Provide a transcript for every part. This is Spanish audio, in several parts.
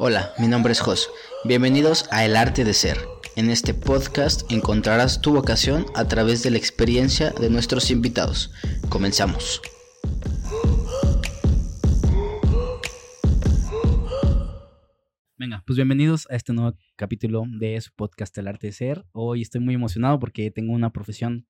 Hola, mi nombre es Jos. Bienvenidos a El Arte de Ser. En este podcast encontrarás tu vocación a través de la experiencia de nuestros invitados. Comenzamos. Venga, pues bienvenidos a este nuevo capítulo de su podcast El Arte de Ser. Hoy estoy muy emocionado porque tengo una profesión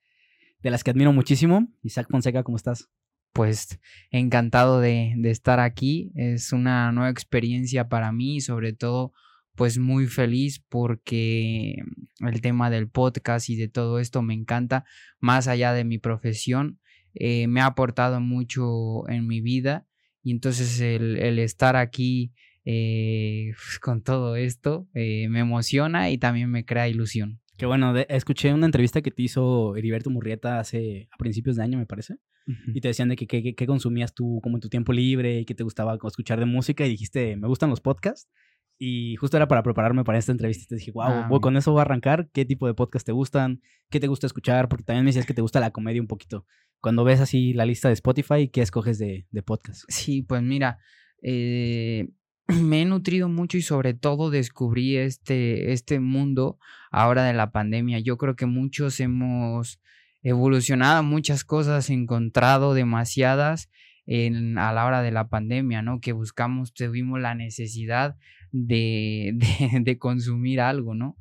de las que admiro muchísimo. Isaac Fonseca, ¿cómo estás? Pues encantado de, estar aquí. Es una nueva experiencia para mí y sobre todo pues muy feliz porque el tema del podcast y de todo esto me encanta, más allá de mi profesión, eh, me ha aportado mucho en mi vida y entonces el, estar aquí eh, con todo esto eh, me emociona y también me crea ilusión. Que bueno, escuché una entrevista que te hizo Heriberto Murrieta hace a principios de año, me parece. Y te decían de que qué consumías tú como en tu tiempo libre y qué te gustaba escuchar de música y dijiste, me gustan los podcasts. Y justo era para prepararme para esta entrevista y te dije, wow, ah, con eso voy a arrancar. ¿Qué tipo de podcast te gustan? ¿Qué te gusta escuchar? Porque también me decías que te gusta la comedia un poquito. Cuando ves así la lista de Spotify, ¿qué escoges de, de podcast? Sí, pues mira, eh, me he nutrido mucho y sobre todo descubrí este, este mundo ahora de la pandemia. Yo creo que muchos hemos evolucionado muchas cosas, encontrado demasiadas en, a la hora de la pandemia, ¿no? Que buscamos, tuvimos la necesidad de, de, consumir algo, ¿no?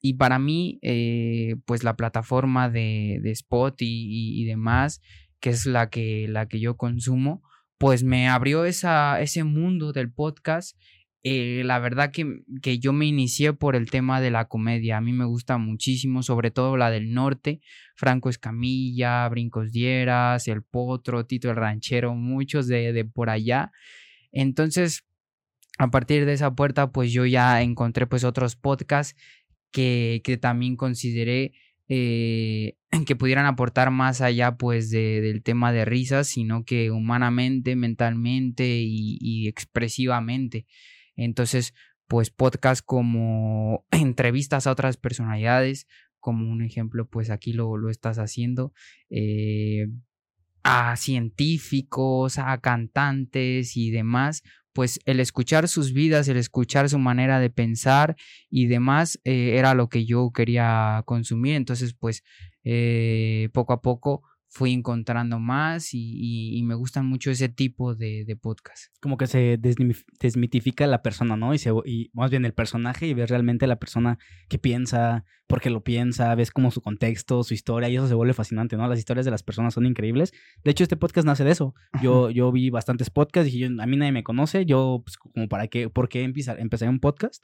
Y para mí, eh, pues la plataforma de, de Spot y, y, demás, que es la que, la que yo consumo, pues me abrió esa, ese mundo del podcast. Eh, la verdad que, que, yo me inicié por el tema de la comedia. A mí me gusta muchísimo, sobre todo la del norte. Franco Escamilla, Brincos Dieras, El Potro, Tito el Ranchero, muchos de, de por allá. Entonces, a partir de esa puerta, pues yo ya encontré pues otros podcasts que, que también consideré eh, que pudieran aportar más allá pues de, del tema de risas, sino que humanamente, mentalmente y, expresivamente. Entonces, pues podcast como entrevistas a otras personalidades, como un ejemplo, pues aquí lo, lo estás haciendo, eh, a científicos, a cantantes y demás, pues el escuchar sus vidas, el escuchar su manera de pensar y demás eh, era lo que yo quería consumir. Entonces, pues eh, poco a poco fui encontrando más y, me gustan mucho ese tipo de, de podcast. Como que se desmitifica la persona, ¿no? Y, se, y más bien el personaje y ves realmente la persona que piensa, por qué lo piensa, ves como su contexto, su historia y eso se vuelve fascinante, ¿no? Las historias de las personas son increíbles. De hecho, este podcast nace de eso. Yo, yo vi bastantes podcasts y a mí nadie me conoce, yo pues como para qué, ¿por qué empezar, empecé un podcast?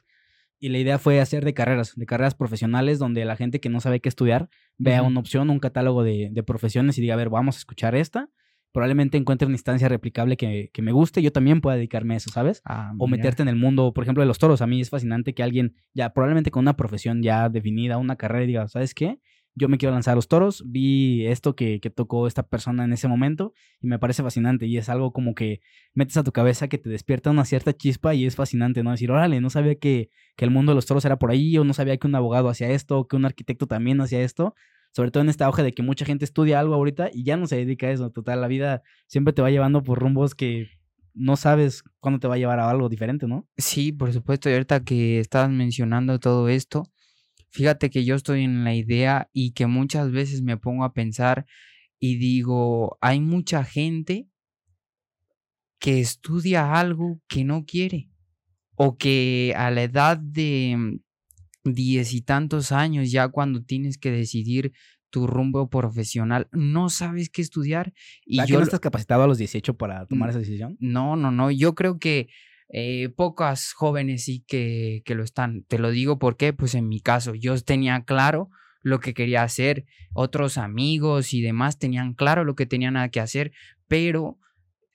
Y la idea fue hacer de carreras, de carreras profesionales, donde la gente que no sabe qué estudiar vea una opción, un catálogo de, de, profesiones y diga, a ver, vamos a escuchar esta. Probablemente encuentre una instancia replicable que, que me guste, yo también pueda dedicarme a eso, ¿sabes? Ah, o meterte en el mundo, por ejemplo, de los toros. A mí es fascinante que alguien ya, probablemente con una profesión ya definida, una carrera, diga, ¿sabes qué? Yo me quiero lanzar a los toros, vi esto que, que, tocó esta persona en ese momento y me parece fascinante y es algo como que metes a tu cabeza que te despierta una cierta chispa y es fascinante, ¿no? Decir, órale, no sabía que, que el mundo de los toros era por ahí o no sabía que un abogado hacía esto o que un arquitecto también hacía esto. Sobre todo en esta hoja de que mucha gente estudia algo ahorita y ya no se dedica a eso. Total, la vida siempre te va llevando por rumbos que no sabes cuándo te va a llevar a algo diferente, ¿no? Sí, por supuesto. Y ahorita que estabas mencionando todo esto, Fíjate que yo estoy en la idea y que muchas veces me pongo a pensar y digo, hay mucha gente que estudia algo que no quiere o que a la edad de diez y tantos años, ya cuando tienes que decidir tu rumbo profesional, no sabes qué estudiar. Y yo, no estás capacitado a los 18 para tomar esa decisión? No, no, no. Yo creo que eh, pocas jóvenes sí que, que, lo están. Te lo digo porque, pues en mi caso, yo tenía claro lo que quería hacer, otros amigos y demás tenían claro lo que tenían que hacer, pero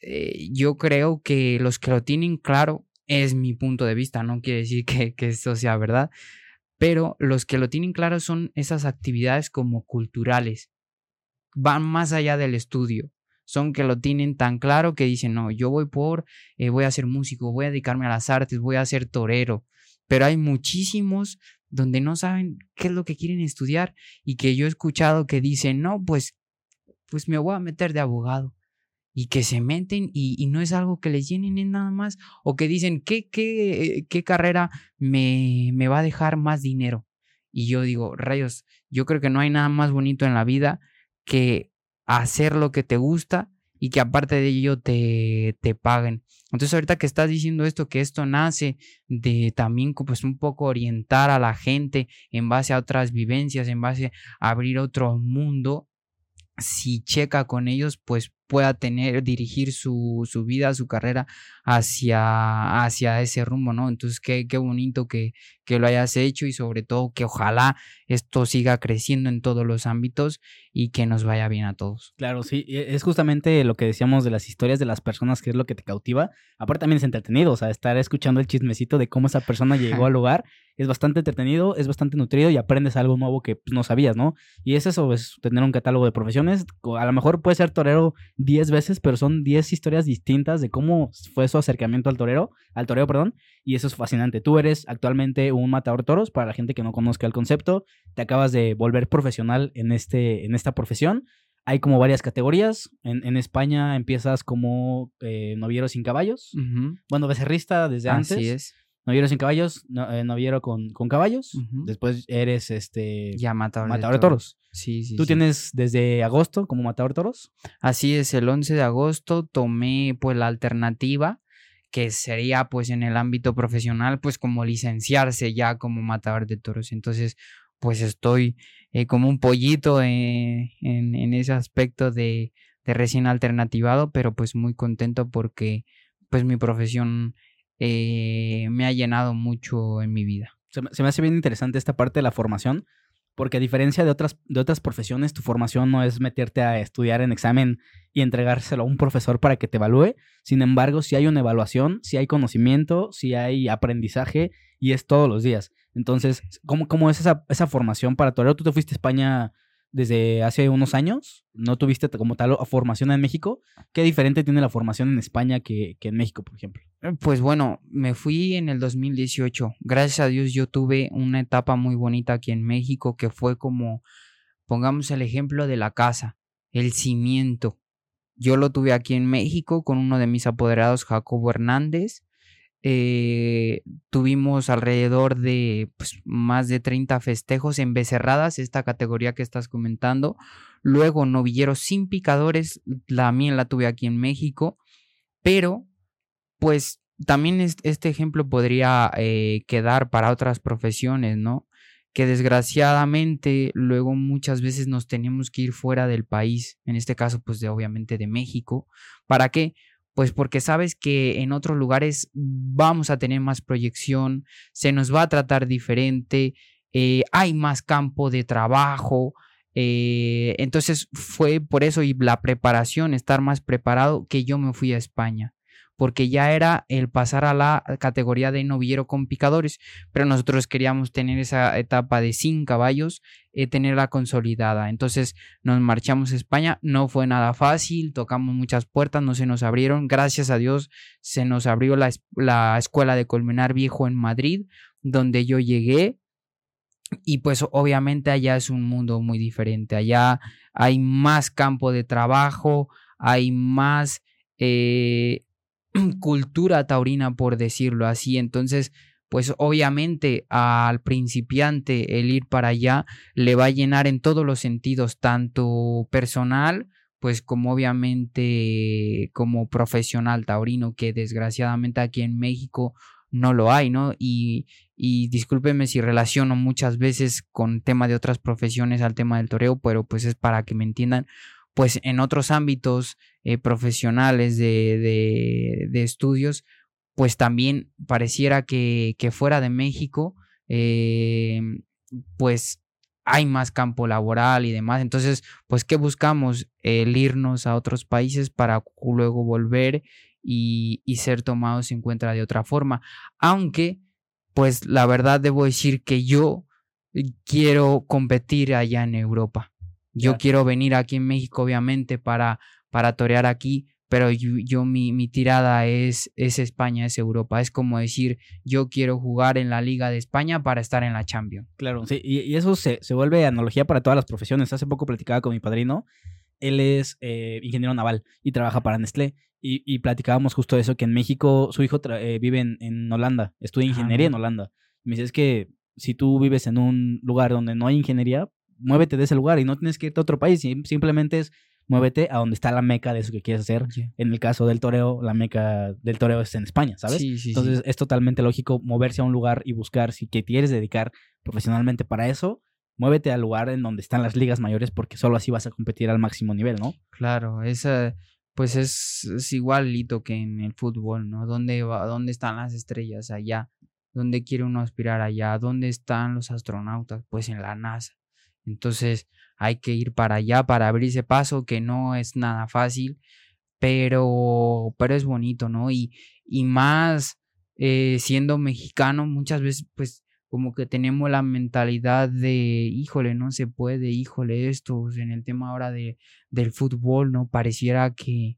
eh, yo creo que los que lo tienen claro es mi punto de vista, no quiere decir que, que eso sea verdad, pero los que lo tienen claro son esas actividades como culturales, van más allá del estudio son que lo tienen tan claro que dicen, no, yo voy por, eh, voy a ser músico, voy a dedicarme a las artes, voy a ser torero. Pero hay muchísimos donde no saben qué es lo que quieren estudiar y que yo he escuchado que dicen, no, pues, pues me voy a meter de abogado. y que se meten y, no es algo que les llenen en nada más o que dicen, ¿qué, qué, qué carrera me, me va a dejar más dinero? Y yo digo, rayos, yo creo que no hay nada más bonito en la vida que hacer lo que te gusta y que aparte de ello te, te paguen. Entonces ahorita que estás diciendo esto, que esto nace de también pues un poco orientar a la gente en base a otras vivencias, en base a abrir otro mundo, si checa con ellos, pues pueda tener, dirigir su, su, vida, su carrera hacia, hacia ese rumbo, ¿no? Entonces, qué, qué bonito que, que, lo hayas hecho y sobre todo que ojalá esto siga creciendo en todos los ámbitos y que nos vaya bien a todos. Claro, sí, es justamente lo que decíamos de las historias de las personas, que es lo que te cautiva. Aparte también es entretenido, o sea, estar escuchando el chismecito de cómo esa persona llegó al lugar es bastante entretenido, es bastante nutrido y aprendes algo nuevo que pues, no sabías, ¿no? Y es eso, es tener un catálogo de profesiones. A lo mejor puede ser torero 10 veces, pero son 10 historias distintas de cómo fue su acercamiento al torero, al toreo, perdón, y eso es fascinante. Tú eres actualmente un matador toros, para la gente que no conozca el concepto, te acabas de volver profesional en, este, en esta profesión. Hay como varias categorías. En, España empiezas como eh, noviero sin caballos. Bueno, becerrista desde antes. Así es. Noviero sin caballos, eh, noviero con, con caballos. Después eres este. Ya matador, matador de toros. Sí, sí. ¿Tú tienes desde agosto como matador de toros? Así es, el 11 de agosto tomé pues la alternativa que sería pues en el ámbito profesional pues como licenciarse ya como matador de toros. Entonces pues estoy eh, como un pollito eh, en, en, ese aspecto de, recién alternativado, pero pues muy contento porque pues mi profesión eh, me ha llenado mucho en mi vida. Se me hace bien interesante esta parte de la formación porque a diferencia de otras, de otras profesiones, tu formación no es meterte a estudiar en examen y entregárselo a un profesor para que te evalúe. Sin embargo, si hay una evaluación, si hay conocimiento, si hay aprendizaje y es todos los días. Entonces, ¿cómo, cómo es esa, esa formación para torero? Tú te fuiste a España desde hace unos años, no tuviste como tal formación en México. ¿Qué diferente tiene la formación en España que, en México, por ejemplo? Eh, pues bueno, me fui en el 2018. Gracias a Dios yo tuve una etapa muy bonita aquí en México que fue como, pongamos el ejemplo de la casa, el cimiento. Yo lo tuve aquí en México con uno de mis apoderados, Jacobo Hernández. Eh, tuvimos alrededor de pues, más de 30 festejos en becerradas, esta categoría que estás comentando. Luego, novilleros sin picadores, mía la tuve aquí en México, pero pues también este ejemplo podría eh, quedar para otras profesiones, ¿no? Que desgraciadamente luego muchas veces nos tenemos que ir fuera del país, en este caso pues de obviamente de México. ¿Para qué? Pues porque sabes que en otros lugares vamos a tener más proyección, se nos va a tratar diferente, eh, hay más campo de trabajo. Eh, entonces fue por eso y la preparación, estar más preparado, que yo me fui a España porque ya era el pasar a la categoría de novillero con picadores, pero nosotros queríamos tener esa etapa de sin caballos, eh, tenerla consolidada. Entonces nos marchamos a España, no fue nada fácil, tocamos muchas puertas, no se nos abrieron, gracias a Dios se nos abrió la, la escuela de Colmenar Viejo en Madrid, donde yo llegué. Y pues obviamente allá es un mundo muy diferente, allá hay más campo de trabajo, hay más eh, cultura taurina, por decirlo así. Entonces, pues obviamente al principiante el ir para allá le va a llenar en todos los sentidos, tanto personal, pues como obviamente como profesional taurino, que desgraciadamente aquí en México no lo hay, ¿no? Y, y si relaciono muchas veces con tema de otras profesiones al tema del toreo, pero pues es para que me entiendan, pues en otros ámbitos eh, profesionales de, de, estudios, pues también pareciera que, fuera de México, eh, pues hay más campo laboral y demás. Entonces, pues, ¿qué buscamos? El irnos a otros países para luego volver y, y ser tomados en cuenta de otra forma. Aunque, pues, la verdad debo decir que yo quiero competir allá en Europa. Yo quiero venir aquí en México, obviamente, para, para torear aquí, pero yo, mi, mi, tirada es, es España, es Europa. Es como decir, yo quiero jugar en la Liga de España para estar en la Champions. Claro, sí, y, eso se, se, vuelve analogía para todas las profesiones. Hace poco platicaba con mi padrino él es eh, ingeniero naval y trabaja para Nestlé. Y, y platicábamos justo eso, que en México su hijo eh, vive en, en, Holanda, estudia ingeniería en Holanda. me dice, es que si tú vives en un lugar donde no hay ingeniería, muévete de ese lugar y no tienes que irte a otro país, simplemente es muévete a donde está la meca de eso que quieres hacer. En el caso del toreo, la meca del toreo es en España, ¿sabes? Entonces es totalmente lógico moverse a un lugar y buscar si que quieres dedicar profesionalmente para eso, muévete al lugar en donde están las ligas mayores porque solo así vas a competir al máximo nivel, ¿no? Claro, esa pues es, es igualito que en el fútbol, ¿no? ¿Dónde, va, ¿Dónde están las estrellas? Allá. ¿Dónde quiere uno aspirar allá? ¿Dónde están los astronautas? Pues en la NASA. Entonces hay que ir para allá para abrirse paso, que no es nada fácil, pero, pero es bonito, ¿no? Y, y más eh, siendo mexicano, muchas veces pues como que tenemos la mentalidad de, híjole, no se puede, híjole, esto, en el tema ahora de, del fútbol, ¿no? Pareciera que,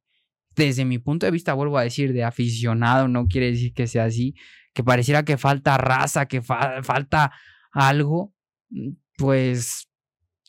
desde mi punto de vista, vuelvo a decir, de aficionado, no quiere decir que sea así, que pareciera que falta raza, que falta algo, mm, pues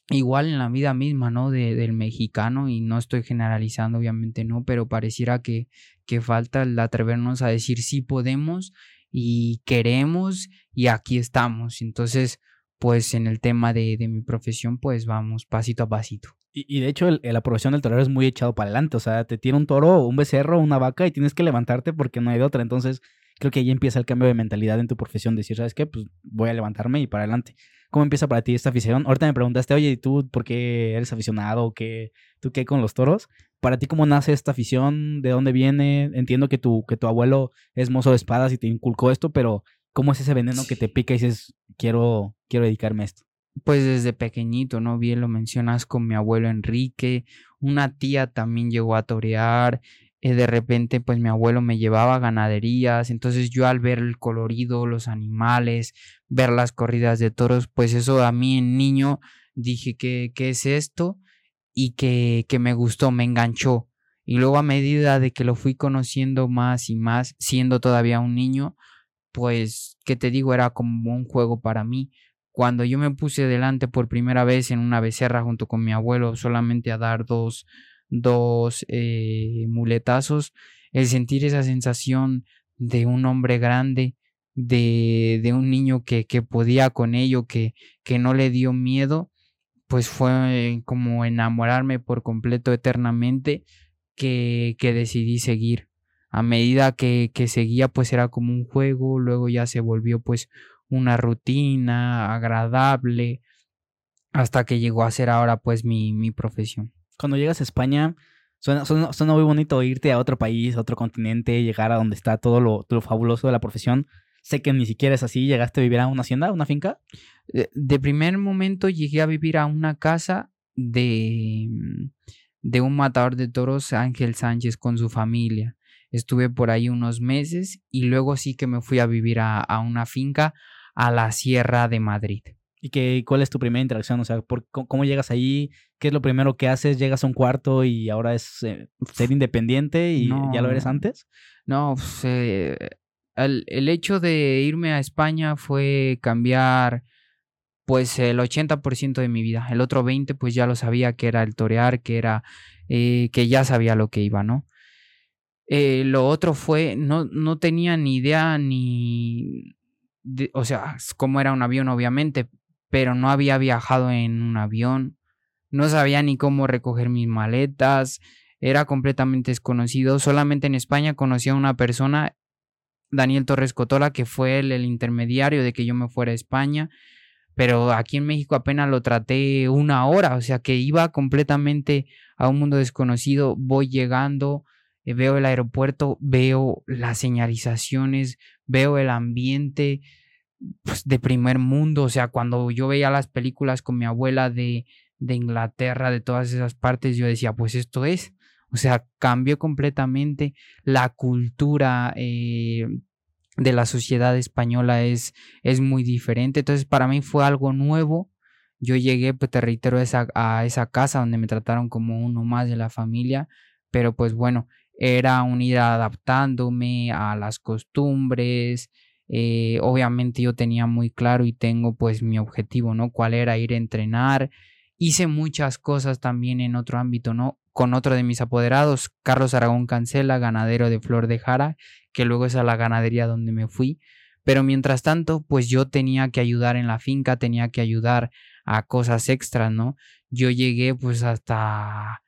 igual en la vida misma, ¿no? De, del mexicano, y no estoy generalizando, obviamente no, pero pareciera que, que falta el atrevernos a decir sí podemos y queremos y aquí estamos. Entonces, pues en el tema de, de mi profesión, pues vamos pasito a pasito. Y, de hecho, el, la profesión del torero es muy echado para adelante. O sea, te tiene un toro, un becerro, una vaca y tienes que levantarte porque no hay de otra. Entonces, creo que ahí empieza el cambio de mentalidad en tu profesión. Decir, ¿sabes qué? Pues voy a levantarme y para adelante. ¿Cómo empieza para ti esta afición? Ahorita me preguntaste, oye, ¿y tú por qué eres aficionado? ¿Qué, ¿Tú qué con los toros? Para ti, ¿cómo nace esta afición? ¿De dónde viene? Entiendo que tu, que tu abuelo es mozo de espadas y te inculcó esto, pero ¿cómo es ese veneno que te pica y dices, quiero, quiero dedicarme a esto? Pues desde pequeñito, ¿no? Bien lo mencionas con mi abuelo Enrique, una tía también llegó a torear, eh, de repente pues mi abuelo me llevaba a ganaderías, entonces yo al ver el colorido, los animales, ver las corridas de toros, pues eso a mí en niño dije que qué es esto y que, que me gustó, me enganchó. Y luego a medida de que lo fui conociendo más y más, siendo todavía un niño, pues, ¿qué te digo? Era como un juego para mí. Cuando yo me puse delante por primera vez en una becerra junto con mi abuelo, solamente a dar dos, dos eh, muletazos, el sentir esa sensación de un hombre grande, de, de un niño que, que podía con ello, que, que no le dio miedo, pues fue como enamorarme por completo eternamente que, que decidí seguir. A medida que, que seguía, pues era como un juego, luego ya se volvió pues una rutina agradable, hasta que llegó a ser ahora pues mi, mi profesión. Cuando llegas a España, suena, suena, muy bonito irte a otro país, a otro continente, llegar a donde está todo lo, lo fabuloso de la profesión. Sé que ni siquiera es así. ¿Llegaste a vivir a una hacienda, a una finca? De, primer momento llegué a vivir a una casa de, mm, de un matador de toros, Ángel Sánchez, con su familia. Estuve por ahí unos meses y luego sí que me fui a vivir a, una finca a la Sierra de Madrid. ¿Y qué, cuál es tu primera interacción? O sea, por, ¿cómo llegas ahí? ¿Qué es lo primero que haces? ¿Llegas a un cuarto y ahora es eh, ser independiente y ya lo eres antes? No, pues, eh, el, hecho de irme a España fue cambiar pues el 80% de mi vida. El otro 20% pues ya lo sabía que era el torear, que era eh, que ya sabía lo que iba, ¿no? Eh, lo otro fue, no, no tenía ni idea ni, o sea, cómo era un avión obviamente, pero no había viajado en un avión, no sabía ni cómo recoger mis maletas, era completamente desconocido, solamente en España conocía a una persona Daniel Torres Cotola, que fue el, el, intermediario de que yo me fuera a España, pero aquí en México apenas lo traté una hora, o sea que iba completamente a un mundo desconocido, voy llegando, eh, veo el aeropuerto, veo las señalizaciones, veo el ambiente pues, de primer mundo, o sea, cuando yo veía las películas con mi abuela de, de Inglaterra, de todas esas partes, yo decía, pues esto es. O sea, cambió completamente la cultura eh, de la sociedad española es, es muy diferente. Entonces, para mí fue algo nuevo. Yo llegué, pues te reitero, a esa, a esa casa donde me trataron como uno más de la familia, pero pues bueno, era un ir adaptándome a las costumbres. Eh, obviamente yo tenía muy claro y tengo pues mi objetivo, ¿no? Cuál era ir a entrenar hice muchas cosas también en otro ámbito, ¿no? Con otro de mis apoderados, Carlos Aragón Cancela, ganadero de Flor de Jara, que luego es a la ganadería donde me fui. Pero mientras tanto, pues yo tenía que ayudar en la finca, tenía que ayudar a cosas extras, ¿no? Yo llegué pues hasta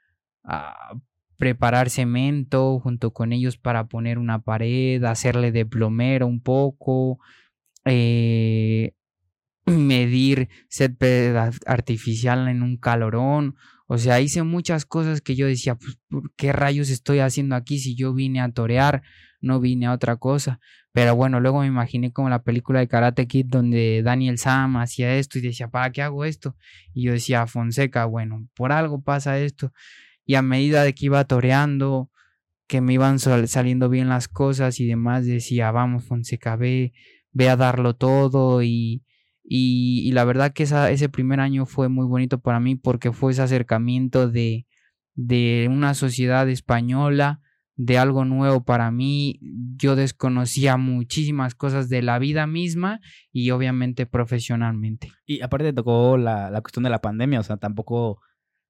a preparar cemento junto con ellos para poner una pared, hacerle de plomero un poco, eh, medir césped artificial en un calorón. O sea, hice muchas cosas que yo decía, pues, ¿qué rayos estoy haciendo aquí si yo vine a torear? No vine a otra cosa. Pero bueno, luego me imaginé como la película de Karate Kid donde Daniel Sam hacía esto y decía, ¿para qué hago esto? Y yo decía, Fonseca, bueno, por algo pasa esto. Y a medida de que iba toreando, que me iban saliendo bien las cosas y demás, decía, vamos, Fonseca, ve, ve a darlo todo y, y, la verdad que ese primer año fue muy bonito para mí porque fue ese acercamiento de, de una sociedad española, de algo nuevo para mí. Yo desconocía muchísimas cosas de la vida misma y obviamente profesionalmente. Y aparte tocó la, la cuestión de la pandemia, o sea, tampoco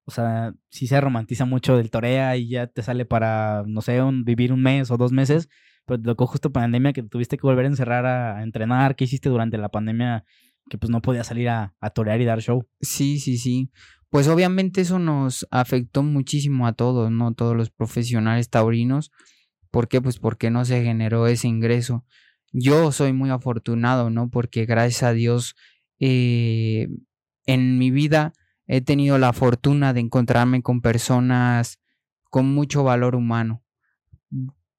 o sea, sí se romantiza mucho del torea y ya te sale para, no sé, un, vivir un mes o dos meses, pero te tocó justo pandemia que tuviste que volver a encerrar a, entrenar. ¿Qué hiciste durante la pandemia que pues no podías salir a, a torear y dar show? Sí, sí, sí. Pues obviamente eso nos afectó muchísimo a todos, ¿no? Todos los profesionales taurinos. ¿Por qué? Pues porque no se generó ese ingreso. Yo soy muy afortunado, ¿no? Porque gracias a Dios eh, en mi vida he tenido la fortuna de encontrarme con personas con mucho valor humano.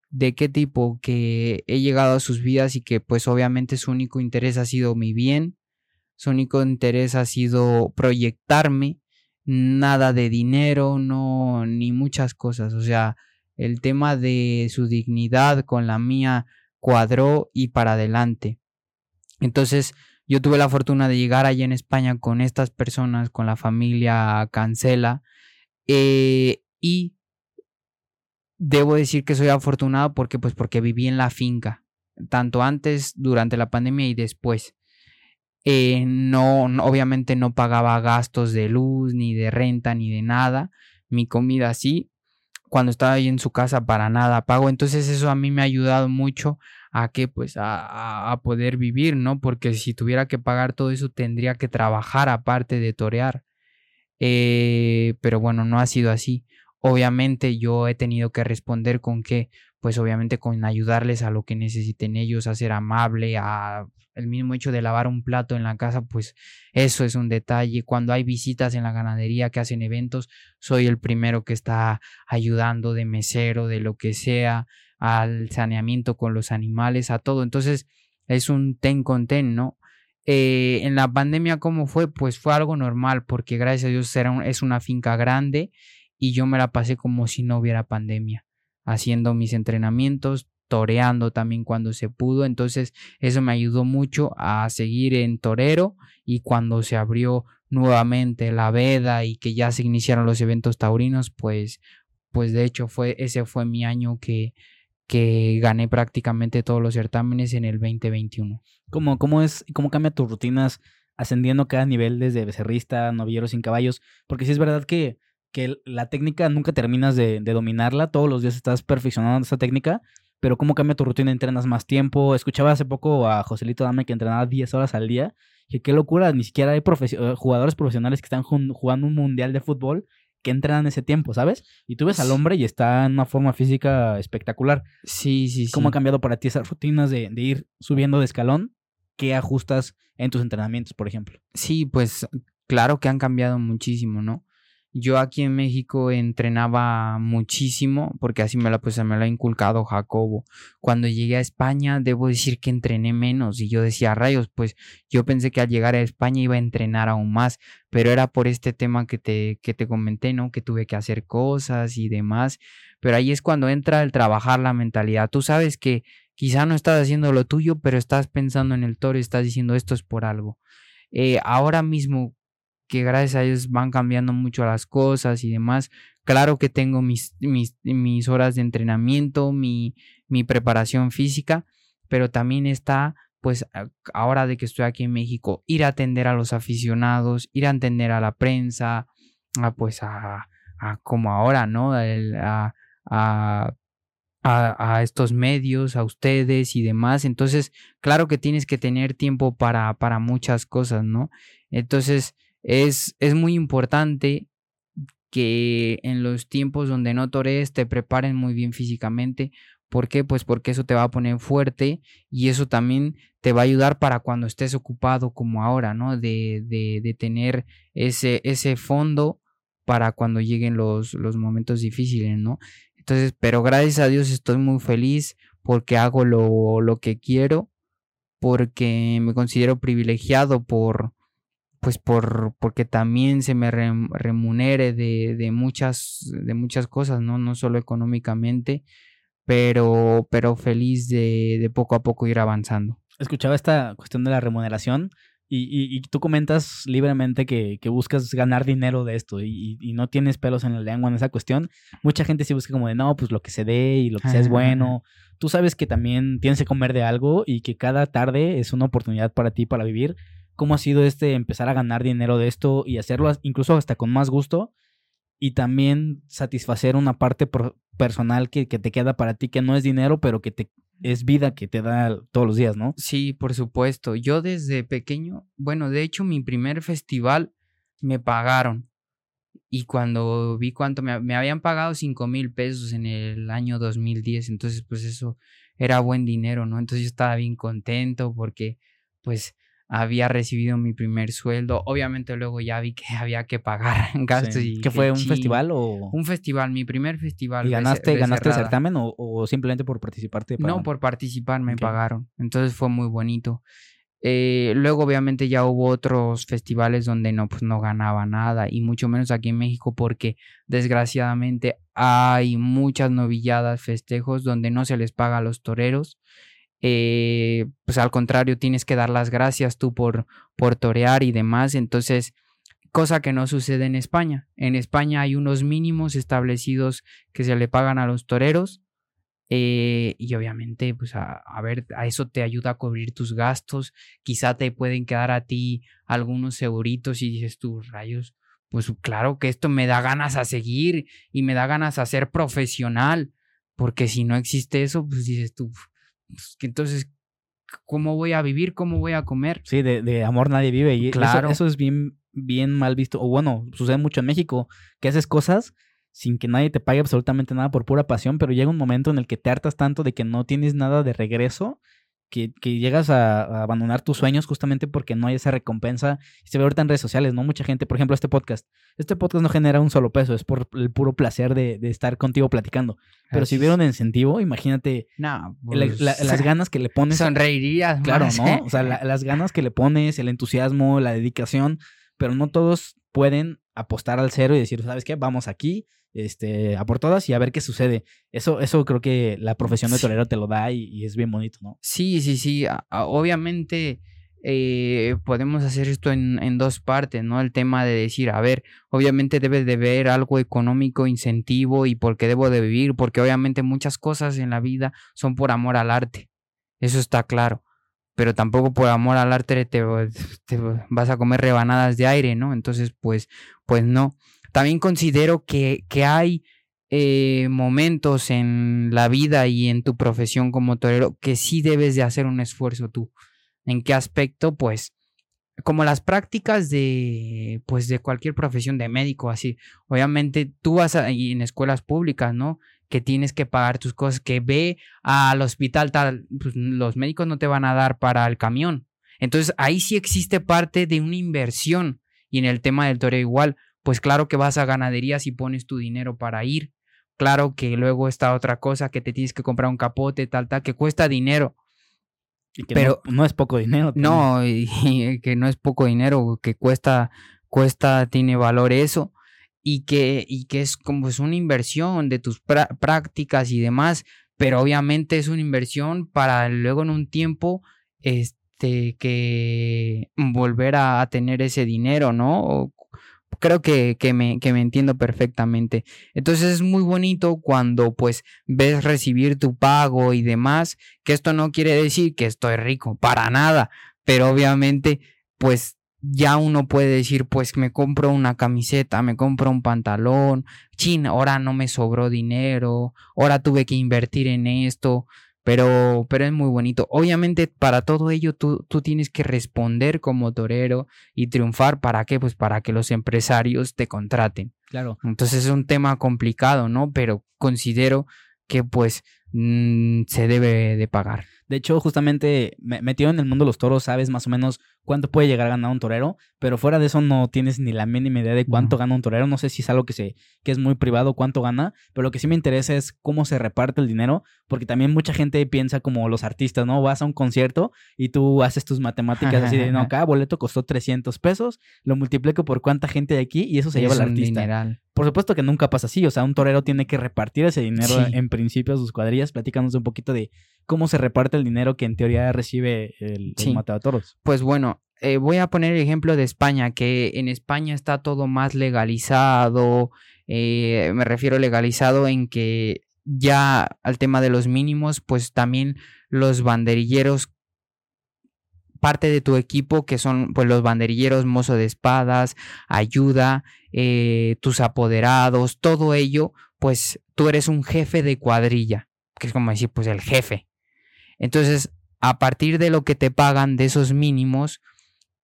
¿De qué tipo? Que he llegado a sus vidas y que pues obviamente su único interés ha sido mi bien, su único interés ha sido proyectarme, nada de dinero, no, ni muchas cosas. O sea, el tema de su dignidad con la mía cuadró y para adelante. Entonces, yo tuve la fortuna de llegar allí en España con estas personas, con la familia Cancela, eh, y debo decir que soy afortunado porque, pues, porque viví en la finca, tanto antes, durante la pandemia y después. Eh, no, obviamente no pagaba gastos de luz, ni de renta, ni de nada. Mi comida sí. Cuando estaba ahí en su casa, para nada pago. Entonces, eso a mí me ha ayudado mucho a que pues a, poder vivir, ¿no? Porque si tuviera que pagar todo eso tendría que trabajar aparte de torear. Eh, pero bueno, no ha sido así. Obviamente yo he tenido que responder con que, pues obviamente con ayudarles a lo que necesiten ellos, a ser amable, a el mismo hecho de lavar un plato en la casa, pues eso es un detalle. Cuando hay visitas en la ganadería que hacen eventos, soy el primero que está ayudando de mesero, de lo que sea al saneamiento con los animales, a todo. Entonces es un ten con ten, ¿no? Eh, en la pandemia, ¿cómo fue? Pues fue algo normal, porque gracias a Dios era es una finca grande y yo me la pasé como si no hubiera pandemia, haciendo mis entrenamientos, toreando también cuando se pudo. Entonces eso me ayudó mucho a seguir en torero y cuando se abrió nuevamente la veda y que ya se iniciaron los eventos taurinos, pues pues de hecho fue ese fue mi año que que gané prácticamente todos los certámenes en el 2021. ¿Cómo, cómo es, cómo cambia tus rutinas ascendiendo cada nivel desde becerrista, novillero sin caballos? Porque sí es verdad que, que la técnica nunca terminas de, dominarla, todos los días estás perfeccionando esa técnica, pero ¿cómo cambia tu rutina? ¿Entrenas más tiempo? Escuchaba hace poco a Joselito Dame que entrenaba 10 horas al día. Que qué locura, ni siquiera hay eh, jugadores profesionales que están jugando un mundial de fútbol que entran ese tiempo, ¿sabes? Y tú ves al hombre y está en una forma física espectacular. Sí, sí, sí. ¿Cómo ha cambiado para ti esas rutinas de, de ir subiendo de escalón? ¿Qué ajustas en tus entrenamientos, por ejemplo? Sí, pues claro que han cambiado muchísimo, ¿no? Yo aquí en México entrenaba muchísimo porque así me la pues me lo ha inculcado Jacobo. Cuando llegué a España debo decir que entrené menos y yo decía, "Rayos, pues yo pensé que al llegar a España iba a entrenar aún más, pero era por este tema que te que te comenté, ¿no? Que tuve que hacer cosas y demás, pero ahí es cuando entra el trabajar la mentalidad. Tú sabes que quizá no estás haciendo lo tuyo, pero estás pensando en el toro y estás diciendo esto es por algo. Eh, ahora mismo que gracias a ellos van cambiando mucho las cosas y demás. Claro que tengo mis, mis, horas de entrenamiento, mi, mi preparación física, pero también está pues ahora de que estoy aquí en México, ir a atender a los aficionados, ir a atender a la prensa, a pues a, a como ahora, ¿no? a, a, a, estos medios, a ustedes y demás. Entonces, claro que tienes que tener tiempo para, para muchas cosas, ¿no? Entonces, es, es muy importante que en los tiempos donde no torees te preparen muy bien físicamente. ¿Por qué? Pues porque eso te va a poner fuerte y eso también te va a ayudar para cuando estés ocupado como ahora, ¿no? De, de, de tener ese, ese fondo para cuando lleguen los, los momentos difíciles, ¿no? Entonces, pero gracias a Dios estoy muy feliz porque hago lo, lo que quiero, porque me considero privilegiado por, pues por, porque también se me remunere de, de, muchas, de muchas cosas, ¿no? No solo económicamente, pero, pero feliz de, de poco a poco ir avanzando. Escuchaba esta cuestión de la remuneración y, y, tú comentas libremente que, que, buscas ganar dinero de esto y, y, no tienes pelos en la lengua en esa cuestión. Mucha gente sí busca como de, no, pues lo que se dé y lo que sea es bueno. Tú sabes que también tienes que comer de algo y que cada tarde es una oportunidad para ti para vivir. ¿Cómo ha sido este empezar a ganar dinero de esto y hacerlo incluso hasta con más gusto? Y también satisfacer una parte personal que, te queda para ti, que no es dinero, pero que te es vida que te da todos los días, ¿no? Sí, por supuesto. Yo desde pequeño, bueno, de hecho mi primer festival me pagaron. Y cuando vi cuánto me, me habían pagado 5 mil pesos en el año 2010, entonces pues eso era buen dinero, ¿no? Entonces yo estaba bien contento porque pues había recibido mi primer sueldo. Obviamente luego ya vi que había que pagar gastos. Y ¿Qué fue un festival o...? Un festival, mi primer festival. ¿Y ganaste, ganaste el certamen o, simplemente por participarte? No, por participar me pagaron. Entonces fue muy bonito. Eh, luego obviamente ya hubo otros festivales donde no, pues no ganaba nada y mucho menos aquí en México porque desgraciadamente hay muchas novilladas, festejos donde no se les paga a los toreros eh, pues al contrario, tienes que dar las gracias tú por, por torear y demás. Entonces, cosa que no sucede en España. En España hay unos mínimos establecidos que se le pagan a los toreros. Eh, y obviamente, pues a, ver, a eso te ayuda a cubrir tus gastos. Quizá te pueden quedar a ti algunos seguritos y dices tus rayos, pues claro que esto me da ganas a seguir y me da ganas a ser profesional. Porque si no existe eso, pues dices tú, pues, entonces, ¿cómo voy a vivir? ¿Cómo voy a comer? Sí, de, amor nadie vive. Y claro. Eso, es bien, bien mal visto. O bueno, sucede mucho en México, que haces cosas sin que nadie te pague absolutamente nada por pura pasión, pero llega un momento en el que te hartas tanto de que no tienes nada de regreso que, llegas a, abandonar tus sueños justamente porque no hay esa recompensa. Se ve ahorita en redes sociales, ¿no? Mucha gente, por ejemplo, este podcast. Este podcast no genera un solo peso, es por el puro placer de, estar contigo platicando. Pero si hubiera un incentivo, imagínate no, pues, las ganas que le pones. Sonreirías. Claro, ¿no? O sea, las ganas que le pones, el entusiasmo, la dedicación, pero no todos pueden apostar al cero y decir, ¿sabes qué? Vamos aquí este, a por todas y a ver qué sucede. Eso, eso creo que la profesión de torero te lo da y, es bien bonito, ¿no? Sí, sí, sí. Obviamente eh, podemos hacer esto en, en, dos partes, ¿no? El tema de decir, a ver, obviamente debe de haber algo económico, incentivo y por qué debo de vivir, porque obviamente muchas cosas en la vida son por amor al arte. Eso está claro. Pero tampoco por amor al arte te, te vas a comer rebanadas de aire, ¿no? Entonces, pues, pues no. También considero que, que hay eh, momentos en la vida y en tu profesión como torero que sí debes de hacer un esfuerzo tú. ¿En qué aspecto? Pues como las prácticas de pues de cualquier profesión de médico así obviamente tú vas a, en escuelas públicas no que tienes que pagar tus cosas que ve al hospital tal pues los médicos no te van a dar para el camión entonces ahí sí existe parte de una inversión y en el tema del torero igual pues claro que vas a ganaderías y pones tu dinero para ir. Claro que luego está otra cosa que te tienes que comprar un capote, tal, tal, que cuesta dinero. pero no, es poco dinero. No, y, que no es poco dinero, que cuesta, cuesta, tiene valor eso. Y que, y que es como es una inversión de tus prácticas y demás, pero obviamente es una inversión para luego en un tiempo este, que volver a, tener ese dinero, ¿no? Creo que, que, me, que me entiendo perfectamente. Entonces es muy bonito cuando pues ves recibir tu pago y demás, que esto no quiere decir que estoy rico, para nada, pero obviamente pues ya uno puede decir, pues me compro una camiseta, me compro un pantalón, chin, ahora no me sobró dinero, ahora tuve que invertir en esto, pero, pero es muy bonito. Obviamente para todo ello tú, tú tienes que responder como torero y triunfar. ¿Para qué? Pues para que los empresarios te contraten. Claro. Entonces es un tema complicado, ¿no? Pero considero que pues mm, se debe de pagar. De hecho, justamente metido en el mundo de los toros, sabes más o menos cuánto puede llegar a ganar un torero, pero fuera de eso no tienes ni la mínima idea de cuánto gana un torero. No sé si es algo que, se, que es muy privado, cuánto gana, pero lo que sí me interesa es cómo se reparte el dinero, porque también mucha gente piensa como los artistas, ¿no? Vas a un concierto y tú haces tus matemáticas así de, no, cada boleto costó 300 pesos, lo multiplico por cuánta gente hay aquí y eso se lleva el artista. Por supuesto que nunca pasa así, o sea, un torero tiene que repartir ese dinero en principio a sus cuadrillas. Platícanos un poquito de cómo se reparte el dinero que en teoría recibe el, el toros. Pues bueno, eh, voy a poner el ejemplo de España, que en España está todo más legalizado. Eh, me refiero legalizado en que ya al tema de los mínimos, pues también los banderilleros, parte de tu equipo, que son pues los banderilleros, mozo de espadas, ayuda, eh, tus apoderados, todo ello, pues tú eres un jefe de cuadrilla, que es como decir, pues el jefe. Entonces, a partir de lo que te pagan de esos mínimos,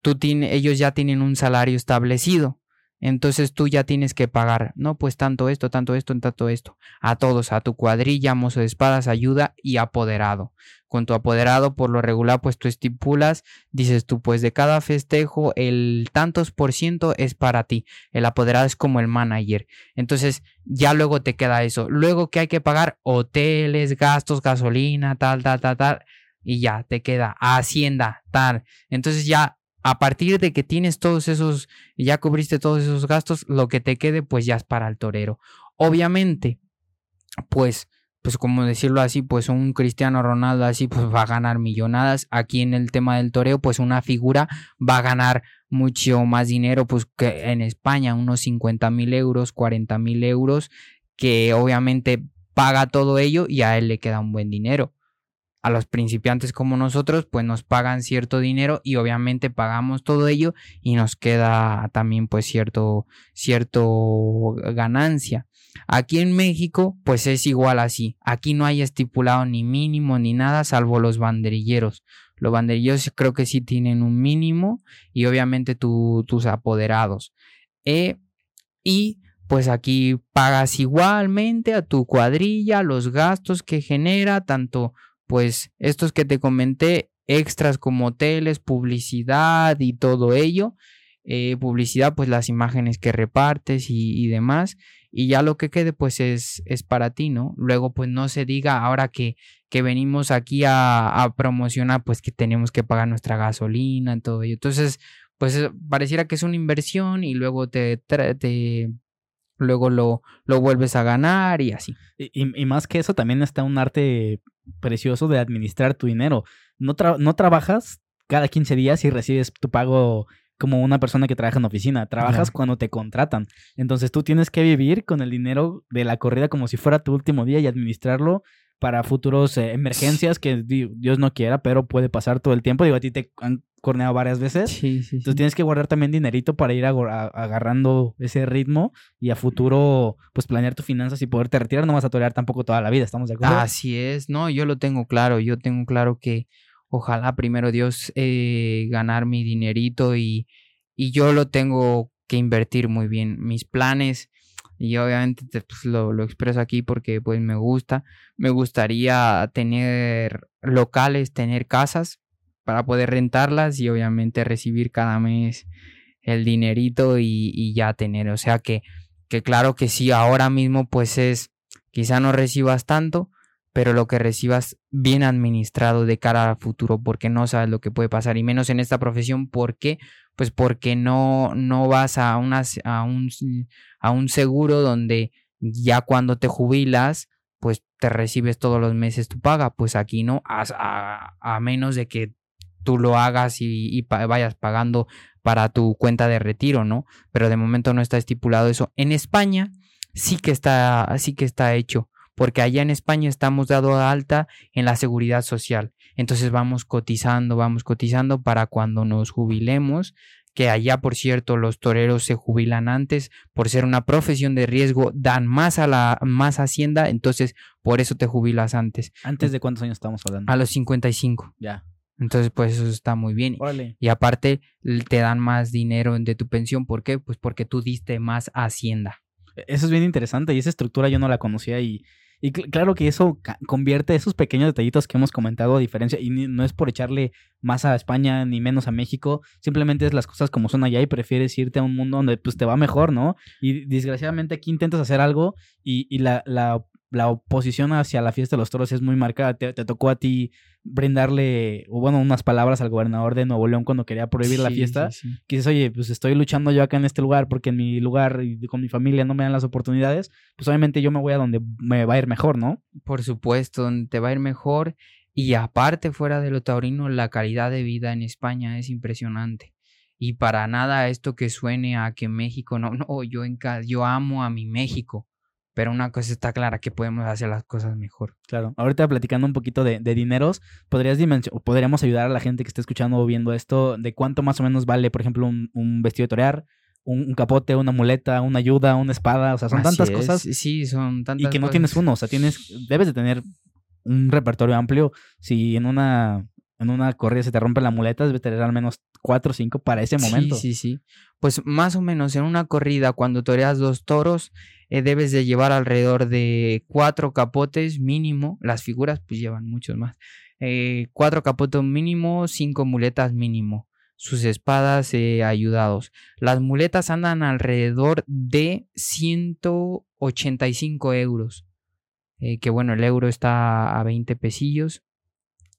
tú ellos ya tienen un salario establecido. Entonces tú ya tienes que pagar, no, pues tanto esto, tanto esto, tanto esto, a todos, a tu cuadrilla, mozo de espadas, ayuda y apoderado. Con tu apoderado, por lo regular, pues tú estipulas, dices tú, pues de cada festejo, el tantos por ciento es para ti. El apoderado es como el manager. Entonces ya luego te queda eso. Luego que hay que pagar hoteles, gastos, gasolina, tal, tal, tal, tal. Y ya te queda Hacienda, tal. Entonces ya a partir de que tienes todos esos, ya cubriste todos esos gastos, lo que te quede pues ya es para el torero. Obviamente, pues, pues como decirlo así, pues un Cristiano Ronaldo así pues va a ganar millonadas. Aquí en el tema del toreo, pues una figura va a ganar mucho más dinero, pues que en España, unos 50 mil euros, 40 mil euros, que obviamente paga todo ello y a él le queda un buen dinero a los principiantes como nosotros, pues nos pagan cierto dinero y obviamente pagamos todo ello y nos queda también pues cierto, cierto ganancia. Aquí en México pues es igual así. Aquí no hay estipulado ni mínimo ni nada salvo los banderilleros. Los banderilleros creo que sí tienen un mínimo y obviamente tus apoderados. Eh, y pues aquí pagas igualmente a tu cuadrilla los gastos que genera tanto pues estos que te comenté, extras como hoteles, publicidad y todo ello. Eh, publicidad, pues las imágenes que repartes y, demás. Y ya lo que quede, pues es, es, para ti, ¿no? Luego, pues no se diga ahora que, que venimos aquí a, promocionar, pues que tenemos que pagar nuestra gasolina, todo ello. Entonces, pues eh, pareciera que es una inversión y luego te, te luego lo, lo vuelves a ganar y así. Y, y, más que eso, también está un arte precioso de administrar tu dinero. No, no trabajas cada 15 días y recibes tu pago como una persona que trabaja en oficina. Trabajas cuando te contratan. Entonces tú tienes que vivir con el dinero de la corrida como si fuera tu último día y administrarlo para futuros eh, emergencias que Dios no quiera, pero puede pasar todo el tiempo. Digo, a ti te han corneado varias veces. Sí, sí, Entonces tienes que guardar también dinerito para ir agarrando ese ritmo y a futuro, pues planear tus finanzas y poderte retirar. No vas a torear tampoco toda la vida, ¿estamos de acuerdo? Así es, no, yo lo tengo claro. Yo tengo claro que ojalá primero Dios eh, ganar mi dinerito y, y yo lo tengo que invertir muy bien. Mis planes y obviamente pues, lo, lo, expreso aquí porque pues me gusta. Me gustaría tener locales, tener casas para poder rentarlas y obviamente recibir cada mes el dinerito y, y ya tener. O sea que, que claro que sí, ahora mismo pues es, quizá no recibas tanto, pero lo que recibas bien administrado de cara al futuro, porque no sabes lo que puede pasar, y menos en esta profesión, ¿por qué? Pues porque no, no vas a, una, a, un, a un seguro donde ya cuando te jubilas, pues te recibes todos los meses tu paga, pues aquí no, a, a, menos de que tú lo hagas y, y, vayas pagando para tu cuenta de retiro, ¿no? Pero de momento no está estipulado eso. En España sí que está, sí que está hecho porque allá en España estamos dado alta en la seguridad social. Entonces vamos cotizando, vamos cotizando para cuando nos jubilemos, que allá, por cierto, los toreros se jubilan antes por ser una profesión de riesgo, dan más a la más hacienda, entonces por eso te jubilas antes. ¿Antes de cuántos años estamos hablando? A los 55. Ya. Entonces, pues eso está muy bien. Órale. Y aparte te dan más dinero de tu pensión, ¿por qué? Pues porque tú diste más a hacienda. E, Eso es bien interesante y esa estructura yo no la conocía y, y cl- claro que eso convierte esos pequeños detallitos que hemos comentado a diferencia y no es por echarle más a España ni menos a México, simplemente es las cosas como son allá y prefieres irte a un mundo donde pues te va mejor, ¿no? Y desgraciadamente aquí intentas hacer algo y, y la, la, la oposición hacia la fiesta de los toros es muy marcada. Te, te tocó a ti brindarle, o bueno, unas palabras al gobernador de Nuevo León cuando quería prohibir la fiesta sí, sí. que dices, oye, pues estoy luchando yo acá en este lugar porque en mi lugar y con mi familia no me dan las oportunidades, pues obviamente yo me voy a donde me va a ir mejor, ¿no? Por supuesto, donde te va a ir mejor. Y aparte, fuera de lo taurino, la calidad de vida en España es impresionante. Y para nada esto que suene a que México, no, no, yo, en, yo amo a mi México. Pero una cosa está clara, que podemos hacer las cosas mejor. Claro. Ahorita platicando un poquito de, de dineros, podrías podríamos ayudar a la gente que esté escuchando o viendo esto de cuánto más o menos vale, por ejemplo, un, un vestido de torear, un, un capote, una muleta, una ayuda, una espada, o sea, son Así tantas es, cosas Sí, son tantas y que no cosas. tienes uno, o sea, tienes, debes de tener un repertorio amplio. Si en una, en una corrida se te rompe la muleta, debes tener al menos cuatro o cinco para ese momento. Sí, sí, sí. Pues más o menos en una corrida, cuando toreas dos toros, eh, debes de llevar alrededor de cuatro capotes mínimo. Las figuras pues llevan muchos más. Eh, cuatro capotes mínimo, cinco muletas mínimo. Sus espadas eh, ayudados. Las muletas andan alrededor de 185 euros. que bueno, el euro está a 20 pesillos.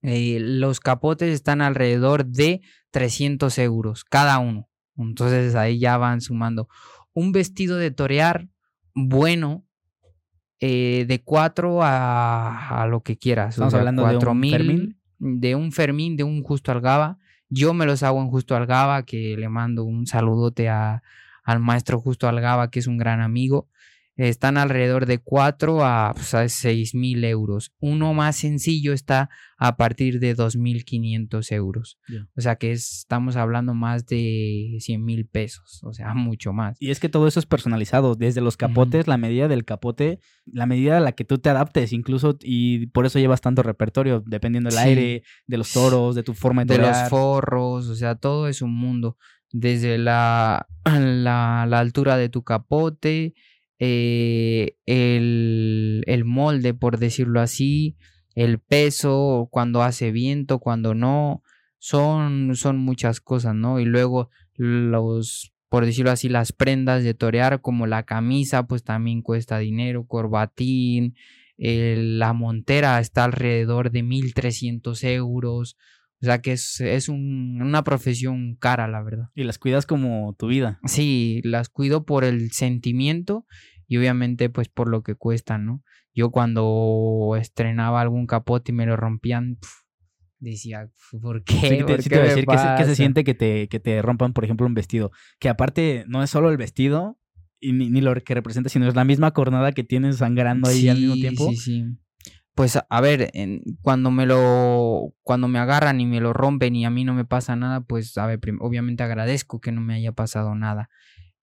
Los capotes están alrededor de 300 euros cada uno. Entonces ahí ya van sumando. Un vestido de torear bueno eh, de 4 a, a lo que quieras. Estamos hablando de un 4000, Fermín. de un Fermín, de un Justo Algaba. Yo me los hago en Justo Algaba, que le mando un saludote a, al maestro Justo Algaba, que es un gran amigo. Están alrededor de 4 a, pues, a 6 mil euros. Uno más sencillo está a partir de 2.500 euros. O sea que es- estamos hablando más de 100 mil pesos. O sea, mucho más. Y es que todo eso es personalizado, desde los capotes, la medida del capote, la medida a la que tú te adaptes, incluso, y por eso llevas tanto repertorio, dependiendo del Sí. aire, de los toros, de tu forma de de los forros, o sea, todo es un mundo. Desde la, la, la altura de tu capote, eh, el, el molde, por decirlo así, el peso, cuando hace viento, cuando no, son, son muchas cosas, ¿no? Y luego los, por decirlo así, las prendas de torear, como la camisa, pues también cuesta dinero, corbatín, la montera está alrededor de 1.300 euros. O sea que es, es un- una profesión cara, la verdad. Y las cuidas como tu vida. Sí, las cuido por el sentimiento y obviamente pues por lo que cuestan, ¿no? Yo cuando estrenaba algún capote y me lo rompían, pf, decía, ¿por qué? Sí, te, ¿Por sí qué te decir que se, que se pasa?". siente que te, que te rompan, por ejemplo, un vestido. Que aparte no es solo el vestido y ni, ni lo que representa, sino es la misma cornada que tienes sangrando ahí al mismo Sí, tiempo. Sí, sí. Pues a- ver, cuando me lo cuando me agarran y me lo rompen y a mí no me pasa nada, pues a ver, obviamente agradezco que no me haya pasado nada.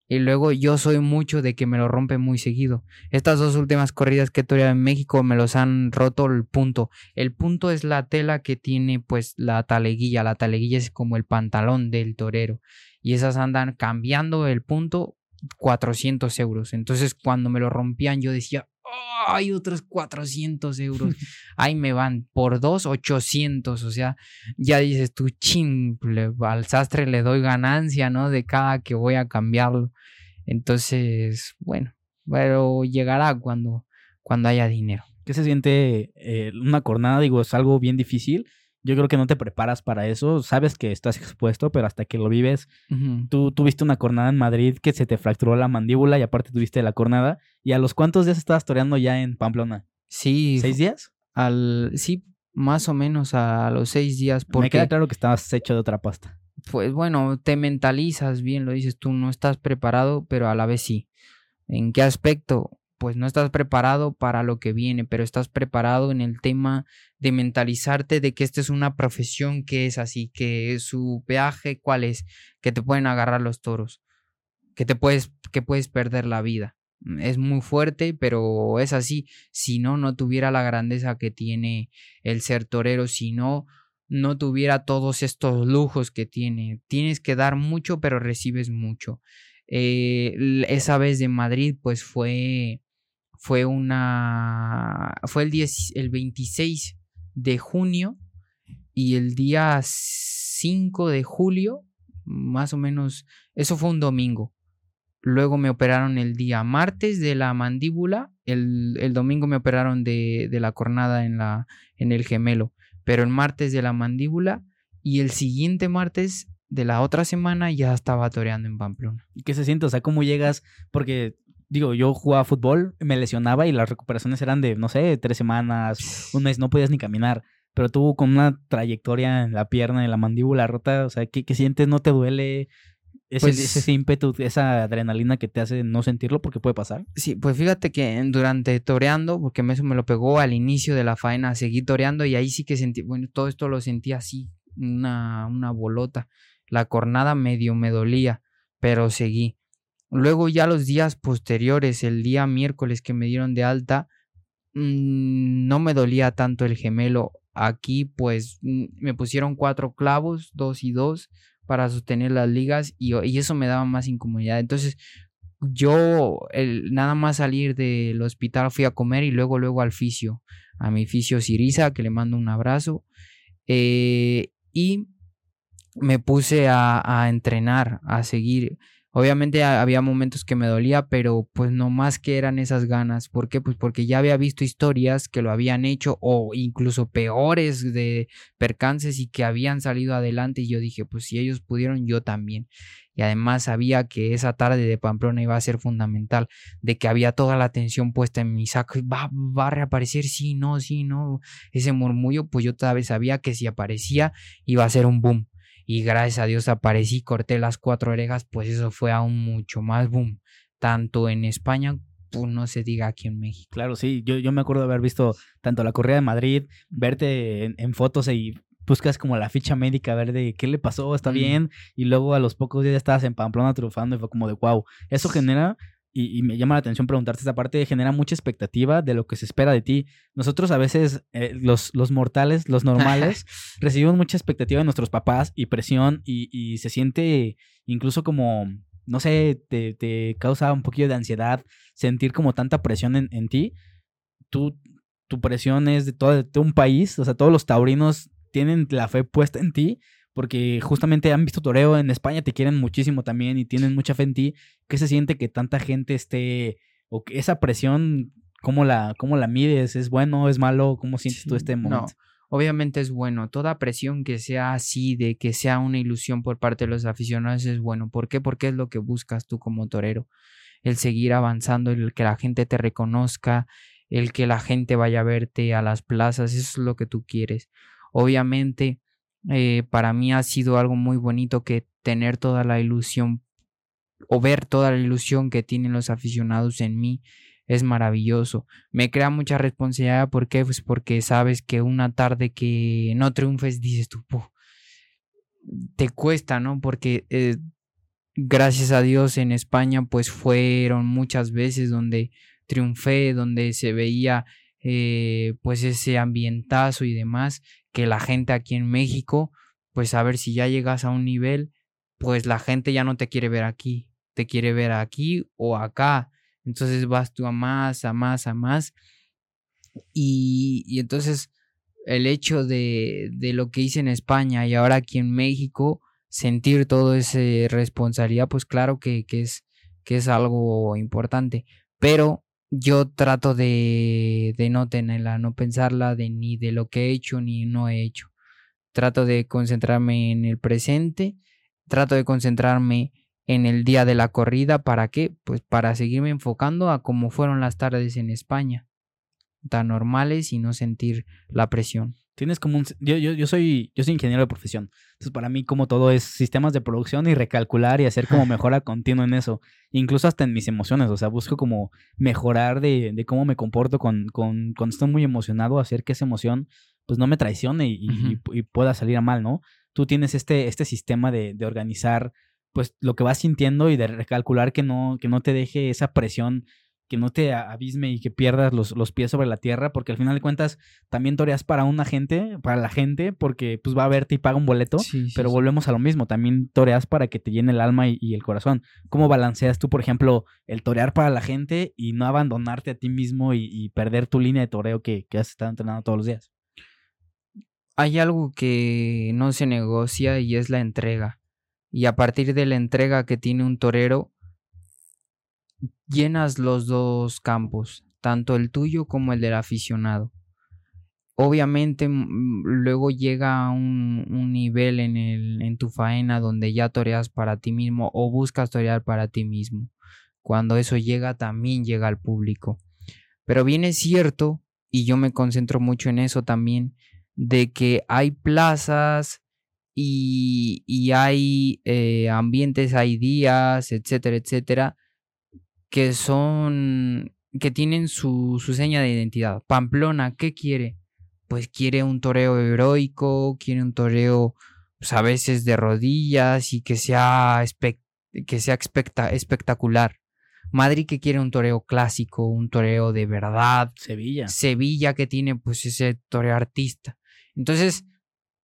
Y luego yo soy mucho de que me lo rompen muy seguido. Estas dos últimas corridas que he toreado en México me los han roto el punto. El punto es la tela que tiene pues la taleguilla. La taleguilla es como el pantalón del torero. Y esas andan cambiando el punto 400 euros. Entonces cuando me lo rompían yo decía, "Oh, hay otros 400 euros. Ahí me van por dos 800. O sea, ya dices tú, chin, le- al sastre le doy ganancia, ¿no? De cada que voy a cambiarlo. Entonces, bueno, pero llegará cuando, cuando haya dinero. ¿Qué se siente eh, una cornada? Digo, es algo bien difícil. Yo creo que no te preparas para eso. Sabes que estás expuesto, pero hasta que lo vives, tú tuviste una cornada en Madrid que se te fracturó la mandíbula y aparte tuviste la cornada. ¿Y a los cuántos días estabas toreando ya en Pamplona? Sí, ¿Seis días? al, sí, más o menos a los seis días. Me Porque, queda claro que estabas hecho de otra pasta. pues bueno, te mentalizas bien, lo dices tú, no estás preparado, pero a la vez sí. ¿En qué aspecto? Pues no estás preparado para lo que viene, pero estás preparado en el tema de mentalizarte de que esta es una profesión que es así, que su peaje cuál es, que te pueden agarrar los toros, que te puedes que puedes perder la vida. Es muy fuerte, pero es así. Si no, no tuviera la grandeza que tiene el ser torero, si no, no tuviera todos estos lujos que tiene. Tienes que dar mucho, pero recibes mucho. Eh, esa vez de Madrid, pues fue, fue una, fue el, 10, el 26 de junio y el día 5 de julio, más o menos, eso fue un domingo. Luego me operaron el día martes de la mandíbula, el, el domingo me operaron de, de, la cornada en, la, en el gemelo, pero el martes de la mandíbula y el siguiente martes de la otra semana ya estaba toreando en Pamplona. ¿Y qué se siente? O sea, ¿cómo llegas? Porque, digo, yo jugaba fútbol, me lesionaba y las recuperaciones eran de, no sé, tres semanas, un mes, no podías ni caminar. Pero tú con una trayectoria en la pierna, en la mandíbula rota, o sea, ¿qué, qué sientes? ¿No te duele? Ese, Pues ese ímpetu, esa adrenalina que te hace no sentirlo porque puede pasar. Sí, pues fíjate que durante toreando, porque eso me lo pegó al inicio de la faena, seguí toreando y ahí sí que sentí, bueno, todo esto lo sentí así, una, una bolota. La cornada medio me dolía, pero seguí. Luego ya los días posteriores, el día miércoles que me dieron de alta, mmm, no me dolía tanto el gemelo. Aquí pues mm, me pusieron cuatro clavos, dos y dos, para sostener las ligas y, eso me daba más incomodidad. Entonces yo nada más salir del hospital fui a comer y luego luego al fisio, a mi fisio Siriza, que le mando un abrazo. Eh, y me puse a, entrenar, a seguir. Obviamente había momentos que me dolía, pero pues no más que eran esas ganas. ¿Por qué? Pues porque ya había visto historias que lo habían hecho o incluso peores de percances y que habían salido adelante y yo dije, pues si ellos pudieron, yo también. Y además sabía que esa tarde de Pamplona iba a ser fundamental, de que había toda la atención puesta en mi saco. ¿Va, va a reaparecer? Sí, no, sí, no. Ese murmullo, pues yo todavía sabía que si aparecía iba a ser un boom y gracias a Dios aparecí, corté las cuatro orejas, pues eso fue aún mucho más boom, tanto en España, pues no se diga aquí en México. Claro, sí, yo, yo me acuerdo de haber visto tanto la corrida de Madrid, verte en, en fotos y buscas como la ficha médica, ver de qué le pasó, está bien, y luego a los pocos días estabas en Pamplona triunfando y fue como de wow, eso genera y, y, me llama la atención preguntarte esta parte, genera mucha expectativa de lo que se espera de ti. Nosotros a veces, eh, los, los mortales, los normales, recibimos mucha expectativa de nuestros papás y presión y, y se siente incluso como, no sé, te, te, causa un poquillo de ansiedad sentir como tanta presión en, en ti. Tú, tu presión es de todo, de un país, o sea, todos los taurinos tienen la fe puesta en ti porque justamente han visto toreo en España, te quieren muchísimo también y tienen mucha fe en ti. ¿Qué se siente que tanta gente esté, o que esa presión, cómo la, cómo la mides? ¿Es bueno, es malo? ¿Cómo sientes sí, tú este momento? No, obviamente es bueno. Toda presión que sea así, de que sea una ilusión por parte de los aficionados es bueno. ¿Por qué? Porque es lo que buscas tú como torero. El seguir avanzando, el que la gente te reconozca, el que la gente vaya a verte a las plazas, eso es lo que tú quieres. Obviamente eh, para mí ha sido algo muy bonito que tener toda la ilusión o ver toda la ilusión que tienen los aficionados en mí es maravilloso. Me crea mucha responsabilidad. ¿Por qué? Pues porque sabes que una tarde que no triunfes dices tú, te cuesta, ¿no? Porque eh, gracias a Dios en España pues fueron muchas veces donde triunfé, donde se veía eh, pues ese ambientazo y demás que la gente aquí en México, pues a ver si ya llegas a un nivel, pues la gente ya no te quiere ver aquí, te quiere ver aquí o acá. Entonces vas tú a más, a más, a más. Y, y entonces el hecho de, de, lo que hice en España y ahora aquí en México, sentir toda esa responsabilidad, pues claro que, que, es, que es algo importante. Pero yo trato de, de no tenerla, no pensarla de ni de lo que he hecho ni no he hecho. Trato de concentrarme en el presente, trato de concentrarme en el día de la corrida, ¿para qué? Pues para seguirme enfocando a cómo fueron las tardes en España. tan normales y no sentir la presión. Tienes como un... Yo, yo, yo, soy, yo soy ingeniero de profesión. Entonces, para mí, como todo es sistemas de producción y recalcular y hacer como mejora continua en eso. Incluso hasta en mis emociones. O sea, busco como mejorar de, de cómo me comporto con, con, cuando estoy muy emocionado, hacer que esa emoción pues no me traicione y, y, y pueda salir a mal, ¿no? Tú tienes este, este sistema de, de organizar pues lo que vas sintiendo y de recalcular que no, que no te deje esa presión que no te abisme y que pierdas los, los, pies sobre la tierra, porque al final de cuentas también toreas para una gente, para la gente, porque pues va a verte y paga un boleto, pero volvemos a lo mismo, también toreas para que te llene el alma y, el corazón. ¿Cómo balanceas tú, por ejemplo, el torear para la gente y no abandonarte a ti mismo y, perder tu línea de toreo que, que has estado entrenando todos los días? Hay algo que no se negocia y es la entrega. Y a partir de la entrega que tiene un torero, llenas los dos campos, tanto el tuyo como el del aficionado. Obviamente luego llega un, un nivel en, tu faena donde ya toreas para ti mismo o buscas torear para ti mismo. Cuando eso llega también llega al público. Pero bien es cierto, y yo me concentro mucho en eso también, de que hay plazas y, y hay eh, ambientes, hay días, etcétera, etcétera, que son, que tienen su, su seña de identidad. Pamplona, ¿qué quiere? Pues quiere un toreo heroico, quiere un toreo pues, a veces de rodillas y que sea, que sea espectacular. Madrid que quiere un toreo clásico, un toreo de verdad. Sevilla. Sevilla que tiene pues ese toreo artista. Entonces,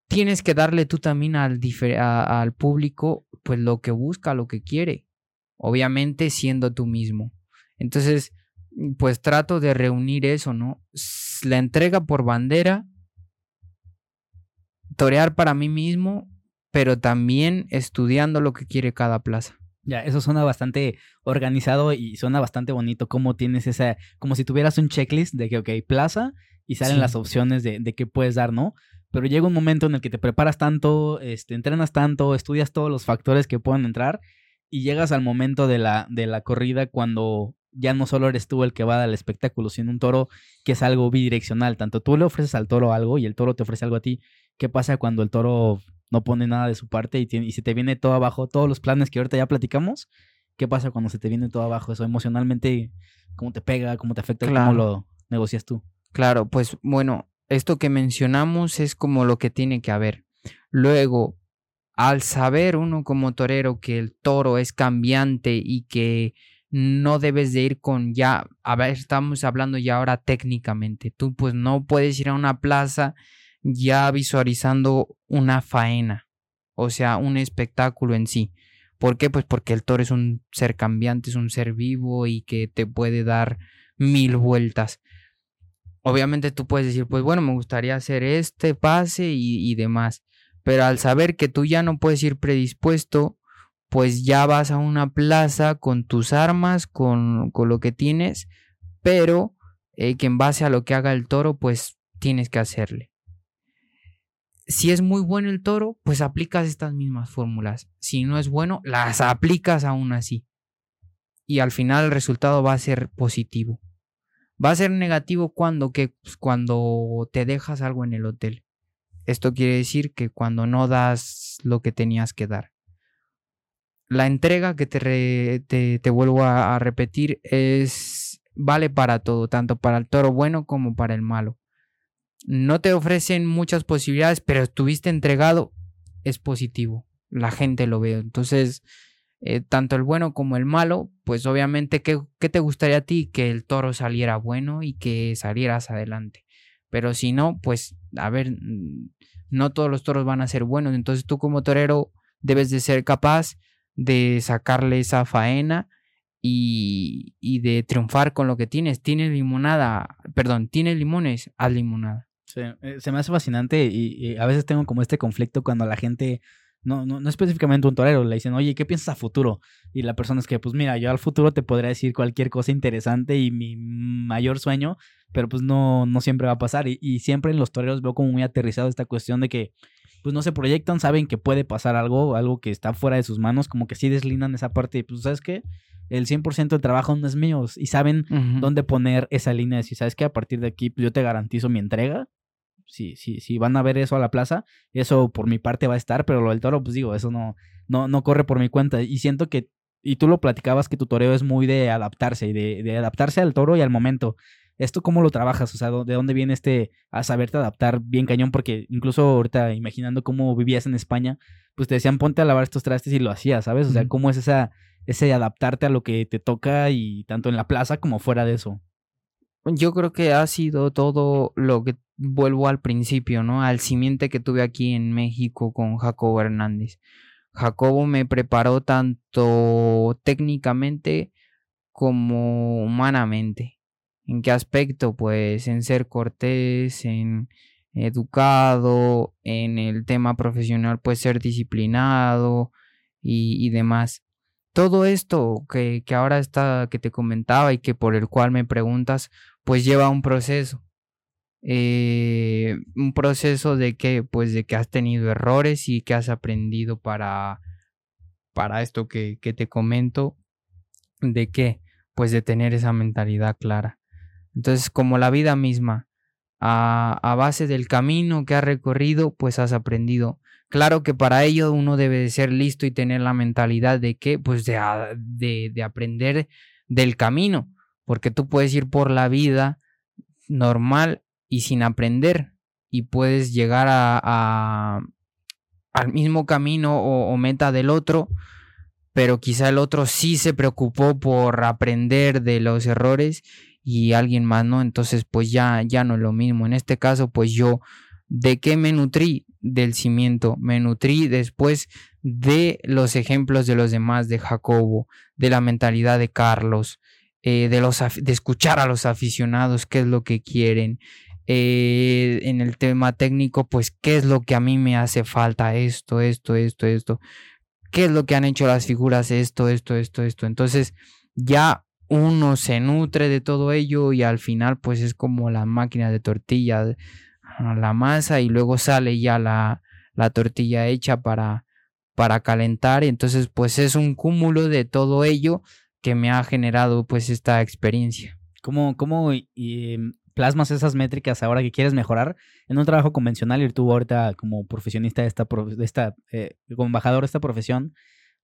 tienes que darle tú también al, al público pues lo que busca, lo que quiere obviamente siendo tú mismo. Entonces, pues trato de reunir eso, ¿no? La entrega por bandera, torear para mí mismo, pero también estudiando lo que quiere cada plaza. Ya, eso suena bastante organizado y suena bastante bonito. Como tienes esa, como si tuvieras un checklist de que, ok, plaza y salen las opciones de, de qué puedes dar, ¿no? Pero llega un momento en el que te preparas tanto, este, entrenas tanto, estudias todos los factores que pueden entrar y llegas al momento de la, de la corrida cuando ya no solo eres tú el que va a dar el espectáculo, sino un toro que es algo bidireccional. Tanto tú le ofreces al toro algo y el toro te ofrece algo a ti. ¿Qué pasa cuando el toro no pone nada de su parte y, y se te viene todo abajo, todos los planes que ahorita ya platicamos? ¿Qué pasa cuando se te viene todo abajo eso? Emocionalmente, ¿cómo te pega? ¿Cómo te afecta? ¿Cómo lo negocias tú? Claro, pues bueno, esto que mencionamos es como lo que tiene que haber. Luego, al saber uno como torero que el toro es cambiante y que no debes de ir con ya, a ver, estamos hablando ya ahora técnicamente, tú pues no puedes ir a una plaza ya visualizando una faena, o sea, un espectáculo en sí. ¿Por qué? Pues porque el toro es un ser cambiante, es un ser vivo y que te puede dar mil vueltas. Obviamente tú puedes decir, pues bueno, me gustaría hacer este pase y, y demás pero al saber que tú ya no puedes ir predispuesto, pues ya vas a una plaza con tus armas, con, con lo que tienes, pero eh, que en base a lo que haga el toro, pues tienes que hacerle. Si es muy bueno el toro, pues aplicas estas mismas fórmulas. Si no es bueno, las aplicas aún así. Y al final el resultado va a ser positivo. Va a ser negativo cuando, que, pues, cuando te dejas algo en el hotel. Esto quiere decir que cuando no das lo que tenías que dar. La entrega que te, te, vuelvo a, repetir es vale para todo, tanto para el toro bueno como para el malo. No te ofrecen muchas posibilidades, pero estuviste entregado, es positivo. La gente lo ve. Entonces, eh, tanto el bueno como el malo, pues obviamente, ¿qué, ¿qué, te gustaría a ti? Que el toro saliera bueno y que salieras adelante. Pero si no, pues, a ver, no todos los toros van a ser buenos. Entonces tú como torero debes de ser capaz de sacarle esa faena y, y de triunfar con lo que tienes. Tienes limonada, perdón, tienes limones, haz limonada. Sí, eh, se me hace fascinante y, a veces tengo como este conflicto cuando la gente no, no, no específicamente un torero, le dicen, oye, ¿qué piensas a futuro? Y la persona es que, pues mira, yo al futuro te podría decir cualquier cosa interesante y mi mayor sueño, pero pues no, no siempre va a pasar. Y, y siempre en los toreros veo como muy aterrizado esta cuestión de que pues no se proyectan, saben que puede pasar algo, algo que está fuera de sus manos, como que sí deslindan esa parte, y pues sabes qué, el 100% del trabajo no es mío y saben dónde poner esa línea de si sabes que a partir de aquí pues, yo te garantizo mi entrega. Si, sí, sí, van a ver eso a la plaza, eso por mi parte va a estar, pero lo del toro, pues digo, eso no, no, no corre por mi cuenta. Y siento que, y tú lo platicabas, que tu toreo es muy de adaptarse y de, de adaptarse al toro y al momento. ¿Esto cómo lo trabajas? O sea, ¿de dónde viene este a saberte adaptar bien cañón? Porque incluso ahorita, imaginando cómo vivías en España, pues te decían ponte a lavar estos trastes y lo hacías, ¿sabes? O sea, ¿cómo es esa, ese adaptarte a lo que te toca y tanto en la plaza como fuera de eso? Yo creo que ha sido todo lo que vuelvo al principio, ¿no? Al simiente que tuve aquí en México con Jacobo Hernández. Jacobo me preparó tanto técnicamente como humanamente. ¿En qué aspecto? Pues en ser cortés, en educado, en el tema profesional, pues ser disciplinado y, demás. Todo esto que, que ahora está, que te comentaba y que por el cual me preguntas, pues lleva un proceso. Eh, un proceso de que, pues de que has tenido errores y que has aprendido para, para esto que, que te comento, de qué, pues de tener esa mentalidad clara. Entonces, como la vida misma, a, base del camino que has recorrido, pues has aprendido. Claro que para ello uno debe de ser listo y tener la mentalidad de que, pues de, de, de aprender del camino, porque tú puedes ir por la vida normal y sin aprender y puedes llegar a, a al mismo camino o, o meta del otro, pero quizá el otro sí se preocupó por aprender de los errores y alguien más no, entonces pues ya, ya no es lo mismo. En este caso pues yo, ¿de qué me nutrí? Del cimiento, me nutrí después de los ejemplos de los demás, de Jacobo, de la mentalidad de Carlos, eh, de, los, de escuchar a los aficionados, qué es lo que quieren. Eh, en el tema técnico, pues qué es lo que a mí me hace falta, esto, esto, esto, esto, qué es lo que han hecho las figuras, esto, esto, esto, esto. Entonces, ya uno se nutre de todo ello y al final pues es como la máquina de tortilla, la masa y luego sale ya la, la tortilla hecha para, para calentar. Entonces pues es un cúmulo de todo ello que me ha generado pues esta experiencia. ¿Cómo, cómo em, plasmas esas métricas ahora que quieres mejorar en un trabajo convencional y tú ahorita como profesionista de esta, de esta eh, como embajador de esta profesión?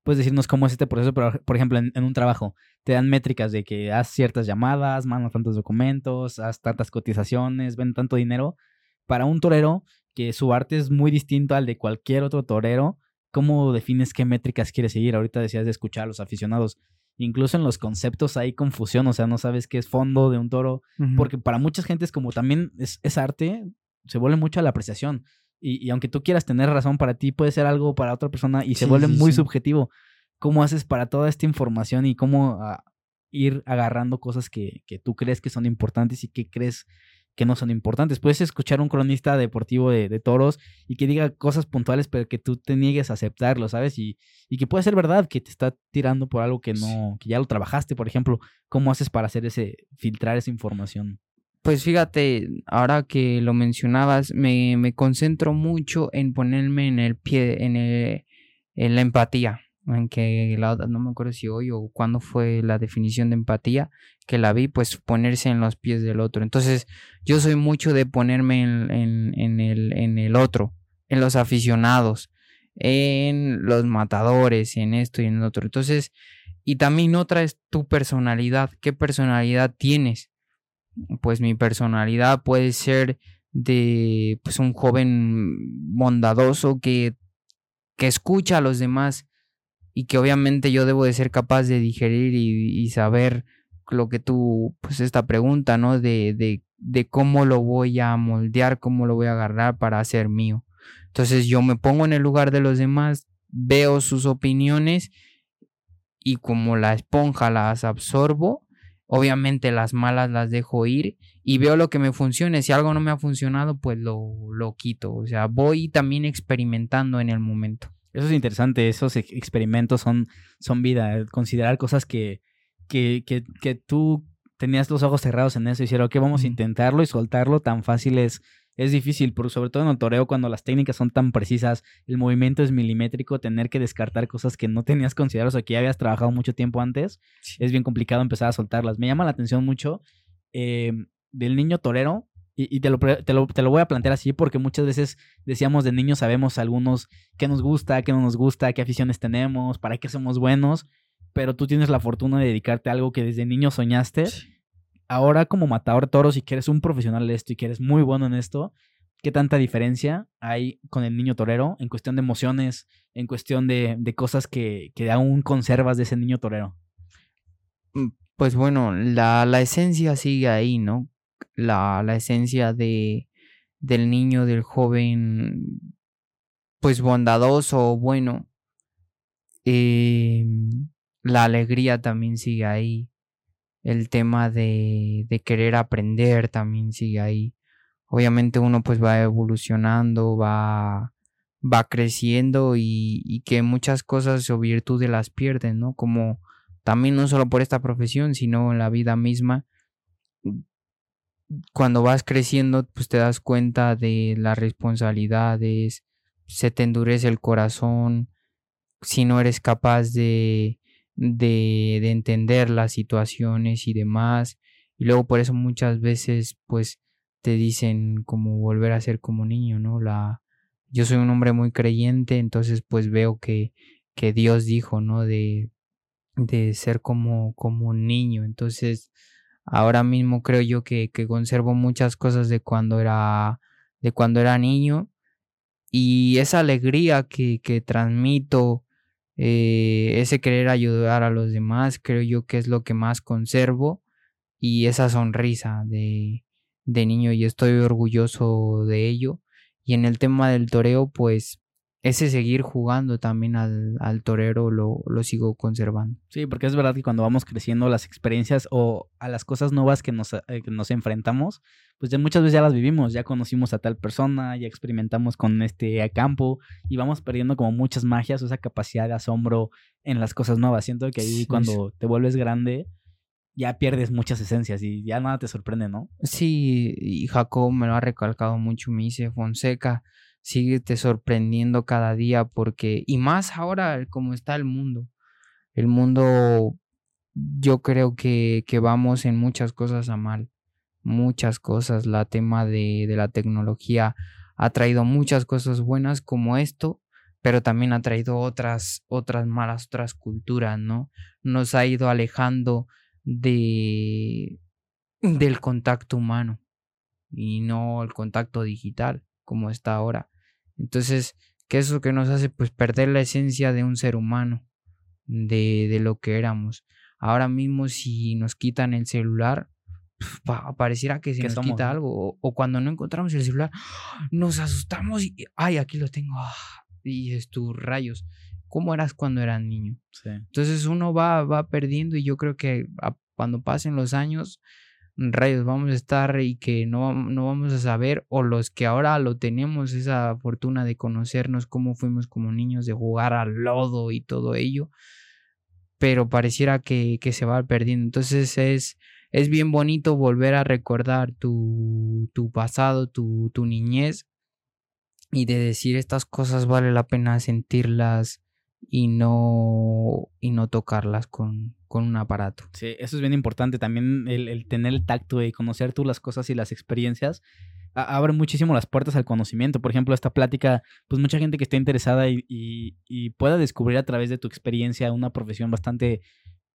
Puedes decirnos cómo es este proceso, pero, por ejemplo, en, un trabajo, te dan métricas de que haz ciertas llamadas, mandas tantos documentos, haz tantas cotizaciones, ven tanto dinero. Para un torero, que su arte es muy distinto al de cualquier otro torero, ¿cómo defines qué métricas quieres seguir? Ahorita decías de escuchar a los aficionados. Incluso en los conceptos hay confusión, o sea, no sabes qué es fondo de un toro, porque para muchas gentes como también es, es arte, se vuelve mucho a la apreciación. Y, aunque tú quieras tener razón para ti, puede ser algo para otra persona y se vuelve muy subjetivo. ¿Cómo haces para toda esta información y cómo ah, ir agarrando cosas que, que, tú crees que son importantes y que crees que no son importantes? Puedes escuchar un cronista deportivo de, de toros y que diga cosas puntuales, pero que tú te niegues a aceptarlo, ¿sabes? Y, y que puede ser verdad que te está tirando por algo que no, que ya lo trabajaste, por ejemplo. ¿Cómo haces para hacer ese, filtrar esa información? Pues fíjate, ahora que lo mencionabas, me, me concentro mucho en ponerme en el pie, en, en la empatía, en que la, no me acuerdo si hoy o cuándo fue la definición de empatía, que la vi, pues ponerse en los pies del otro. Entonces, yo soy mucho de ponerme en, en, en, el, en el otro, en los aficionados, en los matadores, en esto y en otro. Entonces, y también otra es tu personalidad, qué personalidad tienes pues mi personalidad puede ser de pues un joven bondadoso que, que escucha a los demás y que obviamente yo debo de ser capaz de digerir y, saber lo que tú, pues esta pregunta, ¿no? De, de, de cómo lo voy a moldear, cómo lo voy a agarrar para hacer mío. Entonces yo me pongo en el lugar de los demás, veo sus opiniones y como la esponja las absorbo Obviamente las malas las dejo ir y veo lo que me funcione. Si algo no me ha funcionado, pues lo, lo quito. O sea, voy también experimentando en el momento. Eso es interesante, esos experimentos son, son vida, considerar cosas que, que, que, que tú tenías los ojos cerrados en eso y decir, ok, vamos a intentarlo y soltarlo, tan fácil es, es difícil, pero sobre todo en el toreo cuando las técnicas son tan precisas, el movimiento es milimétrico, tener que descartar cosas que no tenías consideradas o que ya habías trabajado mucho tiempo antes, es bien complicado empezar a soltarlas. Me llama la atención mucho eh, del niño torero, y, te, lo, te, lo, te, lo, voy a plantear así porque muchas veces decíamos de niños sabemos algunos qué nos gusta, qué no nos gusta, qué aficiones tenemos, para qué somos buenos, pero tú tienes la fortuna de dedicarte a algo que desde niño soñaste. Ahora como matador de toros y que eres un profesional de esto y que eres muy bueno en esto, ¿qué tanta diferencia hay con el niño torero en cuestión de emociones, en cuestión de, de cosas que, que aún conservas de ese niño torero? Mm, pues bueno, la, la esencia sigue ahí, ¿no? la, la esencia de, del niño, del joven, pues bondadoso, bueno. Eh, la alegría también sigue ahí. El tema de, de querer aprender también sigue ahí. Obviamente uno pues va evolucionando, va, va creciendo y, y, que muchas cosas o virtudes las pierden, ¿no? Como también no solo por esta profesión, sino en la vida misma, cuando vas creciendo, pues te das cuenta de las responsabilidades, se te endurece el corazón, si no eres capaz de, de, de entender las situaciones y demás. Y luego por eso muchas veces, pues, te dicen como volver a ser como niño, ¿no? La, yo soy un hombre muy creyente, entonces pues veo que, que Dios dijo, ¿no? De, de ser como, como un niño. Entonces, Ahora mismo creo yo que, conservo muchas cosas de cuando era, de cuando era niño y esa alegría que, que transmito, eh, ese querer ayudar a los demás, creo yo que es lo que más conservo y esa sonrisa de, de niño y estoy orgulloso de ello. Y en el tema del toreo, pues ese seguir jugando también al, al torero lo, lo, sigo conservando. Sí, porque es verdad que cuando vamos creciendo las experiencias o a las cosas nuevas que nos, eh, que nos enfrentamos, pues ya muchas veces ya las vivimos, ya conocimos a tal persona, ya experimentamos con este campo y vamos perdiendo como muchas magias o esa capacidad de asombro en las cosas nuevas. Siento que ahí cuando te vuelves grande ya pierdes muchas esencias y ya nada te sorprende, ¿no? Sí, y Jacob me lo ha recalcado mucho, me dice Fonseca síguete sorprendiendo cada día porque, y más ahora como está el mundo, el mundo yo creo que, que vamos en muchas cosas a mal, muchas cosas, la tema de, de la tecnología ha traído muchas cosas buenas como esto, pero también ha traído otras, otras malas, otras culturas, ¿no? Nos ha ido alejando de del contacto humano y no el contacto digital como está ahora. Entonces, ¿qué es lo que nos hace? Pues perder la esencia de un ser humano, de, de lo que éramos. Ahora mismo, si nos quitan el celular, pareciera que se nos quita algo. O, cuando no encontramos el celular, nos asustamos y, ay, aquí lo tengo. Ah, y es tus rayos. ¿Cómo eras cuando eras niño? Entonces uno va, va perdiendo y yo creo que cuando pasen los años, rayos vamos a estar y que no, no vamos a saber, o los que ahora lo tenemos, esa fortuna de conocernos, cómo fuimos como niños, de jugar al lodo y todo ello, pero pareciera que, que se va perdiendo. Entonces es, es bien bonito volver a recordar tu, tu pasado, tu, tu niñez, y de decir estas cosas vale la pena sentirlas y no, y no tocarlas con, con un aparato. Sí, eso es bien importante. También el, tener el tacto y conocer tú las cosas y las experiencias abre muchísimo las puertas al conocimiento. Por ejemplo, esta plática, pues mucha gente que esté interesada y, y, pueda descubrir a través de tu experiencia una profesión bastante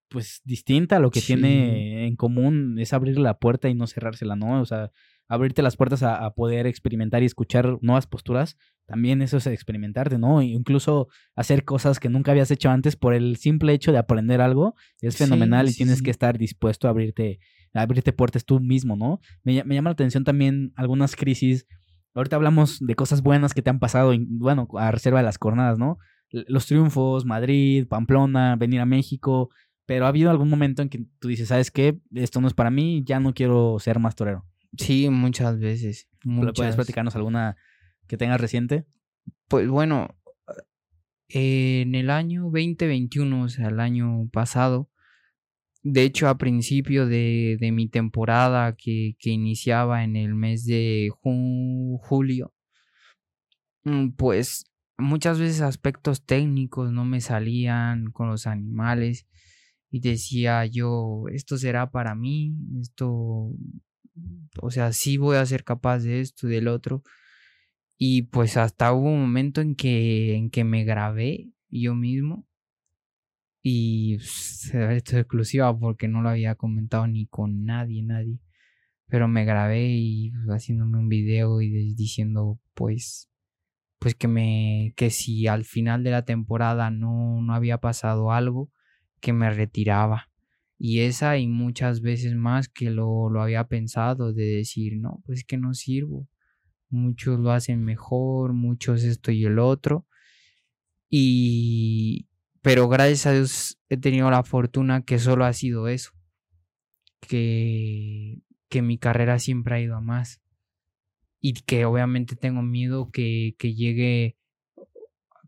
pues distinta a lo que tiene en común es abrir la puerta y no cerrársela, ¿no? O sea, abrirte las puertas a, poder experimentar y escuchar nuevas posturas, también eso es experimentarte, ¿no? incluso hacer cosas que nunca habías hecho antes por el simple hecho de aprender algo es fenomenal y tienes que estar dispuesto a abrirte, a abrirte puertas tú mismo, ¿no? Me, me llama la atención también algunas crisis. Ahorita hablamos de cosas buenas que te han pasado, bueno, a reserva de las jornadas, ¿no? Los triunfos, Madrid, Pamplona, venir a México, pero ha habido algún momento en que tú dices, ¿sabes qué? Esto no es para mí, ya no quiero ser más torero. Sí, muchas veces. ¿Puedes platicarnos alguna que tengas reciente? Pues bueno, en el año 2021, o sea, el año pasado, de hecho, a principio de, mi temporada que, iniciaba en el mes de julio, mm, pues muchas veces aspectos técnicos no me salían con los animales y decía yo, esto será para mí, esto, o sea, sí voy a ser capaz de esto del otro. Y pues hasta hubo un momento en que, en que me grabé yo mismo y pues, esto es exclusiva porque no lo había comentado ni con nadie, nadie. Pero me grabé y haciéndome un video y diciendo pues pues que me que si al final de la temporada no, no había pasado algo, que me retiraba. Y esa y muchas veces más que lo, lo había pensado de decir, no, pues que no sirvo. Muchos lo hacen mejor, muchos esto y el otro. Y, pero gracias a Dios he tenido la fortuna que solo ha sido eso. Que, que mi carrera siempre ha ido a más. Y que obviamente tengo miedo que, que llegue,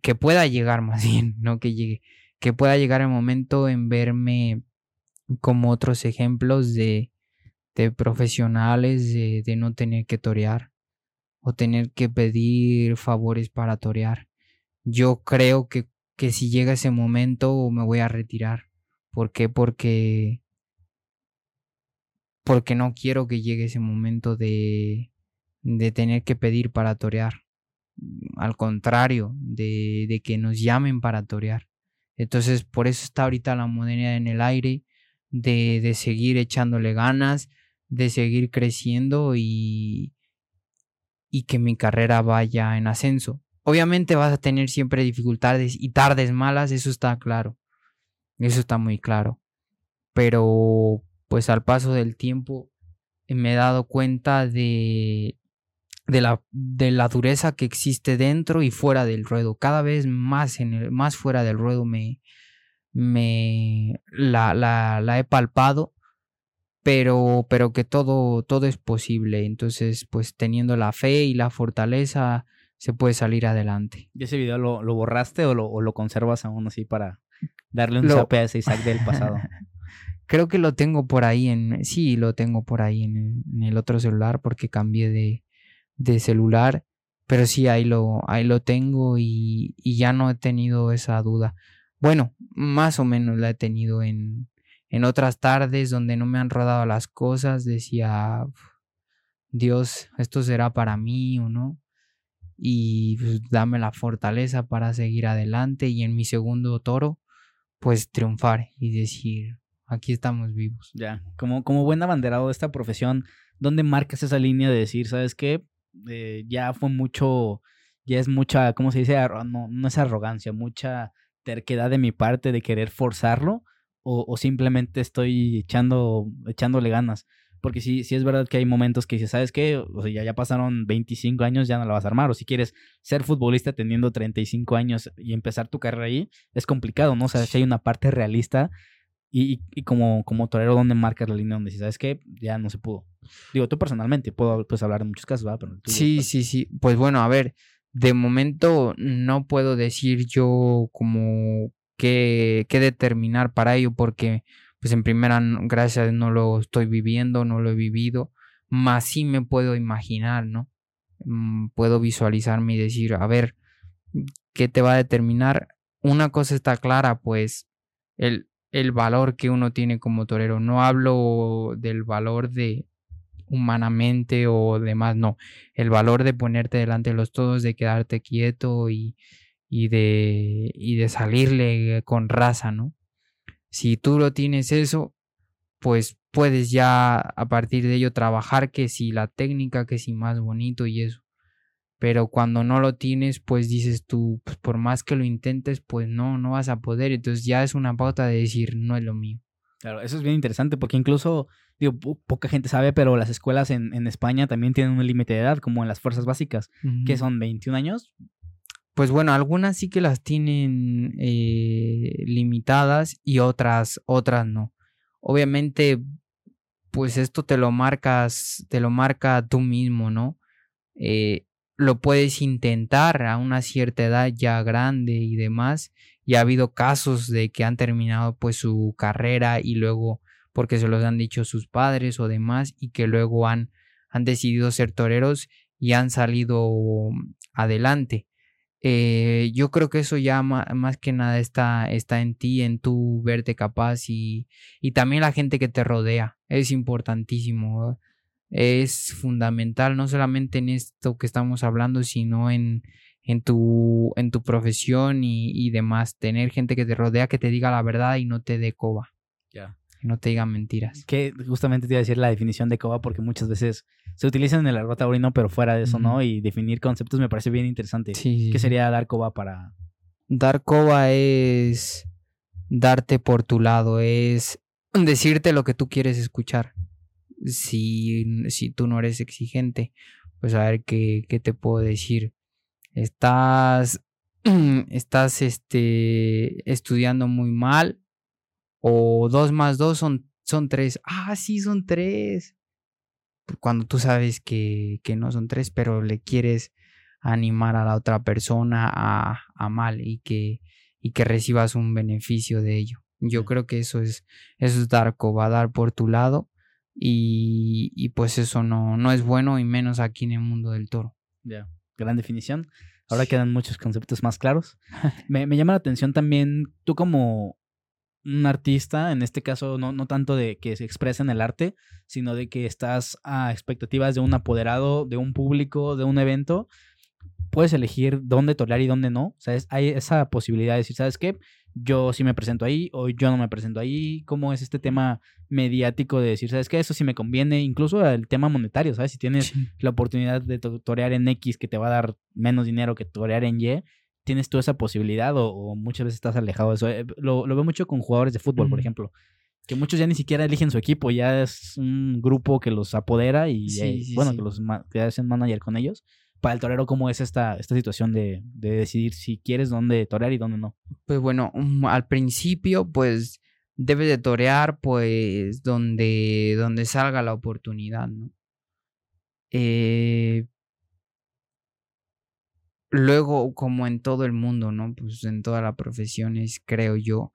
que pueda llegar más bien, no que llegue, que pueda llegar el momento en verme como otros ejemplos de, de profesionales de, de, no tener que torear o tener que pedir favores para torear. Yo creo que, que si llega ese momento me voy a retirar. ¿Por qué? Porque porque no quiero que llegue ese momento de, de tener que pedir para torear. Al contrario, de, de que nos llamen para torear. Entonces, por eso está ahorita la modernidad en el aire, de, de seguir echándole ganas, de seguir creciendo y, y que mi carrera vaya en ascenso. Obviamente vas a tener siempre dificultades y tardes malas, eso está claro. Eso está muy claro. Pero pues al paso del tiempo me he dado cuenta de de la, de la dureza que existe dentro y fuera del ruedo. Cada vez más, en más fuera del ruedo me, me la, la, la he palpado, pero, pero que todo, todo es posible. Entonces, pues teniendo la fe y la fortaleza, se puede salir adelante. ¿Y ese video lo, lo borraste o lo, o lo, conservas aún así para darle un lo... a ese Isaac del pasado? Creo que lo tengo por ahí en, sí, lo tengo por ahí en en el otro celular porque cambié de, de celular, pero sí ahí lo, ahí lo tengo y, y, ya no he tenido esa duda. Bueno, más o menos la he tenido en, en otras tardes donde no me han rodado las cosas, decía, Dios, esto será para mí o no. Y pues, dame la fortaleza para seguir adelante y en mi segundo toro, pues triunfar y decir, aquí estamos vivos. Ya, como, como buen abanderado de esta profesión, ¿dónde marcas esa línea de decir, sabes qué? Eh, ya fue mucho, ya es mucha, ¿cómo se dice? No, no es arrogancia, mucha terquedad de mi parte de querer forzarlo o, simplemente estoy echando, echándole ganas. Porque sí, sí es verdad que hay momentos que dices, ¿sabes qué? O sea, ya, ya pasaron 25 años, ya no la vas a armar. O si quieres ser futbolista teniendo 35 años y empezar tu carrera ahí, es complicado, ¿no? O sea, si hay una parte realista y, y, como, como torero, ¿dónde marcas la línea donde si sabes que ya no se pudo? Digo, tú personalmente, puedo pues, hablar de muchos casos, ¿verdad? Pero sí, sí, sí. Pues bueno, a ver, de momento no puedo decir yo como qué, qué determinar para ello, porque pues en primera, gracias no lo estoy viviendo, no lo he vivido, más sí me puedo imaginar, ¿no? Mm, puedo visualizarme y decir, a ver, ¿qué te va a determinar? Una cosa está clara, pues el, el valor que uno tiene como torero. No hablo del valor de humanamente o demás, no. El valor de ponerte delante de los todos, de quedarte quieto y, y, de, y de salirle con raza, ¿no? Si tú lo tienes eso, pues puedes ya a partir de ello trabajar que si la técnica, que si más bonito y eso pero cuando no lo tienes, pues dices tú, pues por más que lo intentes, pues no, no vas a poder. Entonces ya es una pauta de decir, no es lo mío. Claro, eso es bien interesante porque incluso, digo, poca gente sabe, pero las escuelas en, en España también tienen un límite de edad, como en las fuerzas básicas, que son 21 años. Pues bueno, algunas sí que las tienen eh, limitadas y otras, otras no. Obviamente, pues esto te lo marcas, te lo marca tú mismo, ¿no? Eh, lo puedes intentar a una cierta edad ya grande y demás y ha habido casos de que han terminado pues su carrera y luego porque se los han dicho sus padres o demás y que luego han, han decidido ser toreros y han salido adelante. Eh, yo creo que eso ya más, que nada está, está en ti, en tu verte capaz y, y también la gente que te rodea. Es importantísimo, es fundamental, no solamente en esto que estamos hablando, sino en, en, tu, en tu profesión y, y demás. Tener gente que te rodea, que te diga la verdad y no te dé coba. Ya no te digan mentiras. Que justamente te iba a decir la definición de coba porque muchas veces se utiliza en el argot taurino, pero fuera de eso, ¿no? Y definir conceptos me parece bien interesante. Sí, ¿Qué sería dar coba para...? Dar coba es darte por tu lado, es decirte lo que tú quieres escuchar. Si, si tú no eres exigente, pues a ver qué, qué te puedo decir. Estás, estás este, estudiando muy mal, o dos más dos son, son tres. Ah, sí, son tres. Cuando tú sabes que, que no son tres, pero le quieres animar a la otra persona a, a mal y que, y que recibas un beneficio de ello. Yo creo que eso es, eso es dar coba, dar por tu lado y, y, pues eso no, no es bueno y menos aquí en el mundo del toro. Ya, gran definición. Ahora quedan muchos conceptos más claros. me, me, llama la atención también, tú como un artista, en este caso no, no tanto de que se expresa en el arte, sino de que estás a expectativas de un apoderado, de un público, de un evento, puedes elegir dónde torear y dónde no. O sea, hay esa posibilidad de decir, ¿sabes qué? Yo sí me presento ahí o yo no me presento ahí. ¿Cómo es este tema mediático de decir, ¿sabes qué? Eso sí me conviene. Incluso el tema monetario, ¿sabes? Si tienes la oportunidad de torear en X que te va a dar menos dinero que torear en Y, tienes tú esa posibilidad o, muchas veces estás alejado de eso. Eh, lo, veo mucho con jugadores de fútbol, por ejemplo, que muchos ya ni siquiera eligen su equipo, ya es un grupo que los apodera y eh, bueno, que los que hacen manager con ellos. Para el torero, ¿cómo es esta, esta situación de, de decidir si quieres dónde torear y dónde no? Pues bueno, um, al principio, pues debes de torear, pues donde, donde salga la oportunidad, ¿no? Eh, luego, como en todo el mundo, ¿no? Pues en todas las profesiones, creo yo,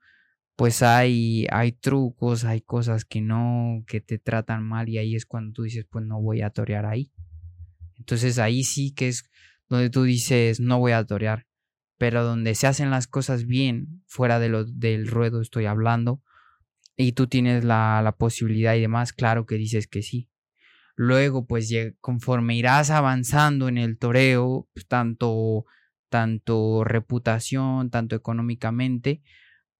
pues hay, hay trucos, hay cosas que no, que te tratan mal y ahí es cuando tú dices, pues no voy a torear ahí. Entonces ahí sí que es donde tú dices, no voy a torear. Pero donde se hacen las cosas bien, fuera de lo, del ruedo estoy hablando, y tú tienes la, la posibilidad y demás, claro que dices que sí. Luego, pues conforme irás avanzando en el toreo, pues, tanto, tanto reputación, tanto económicamente,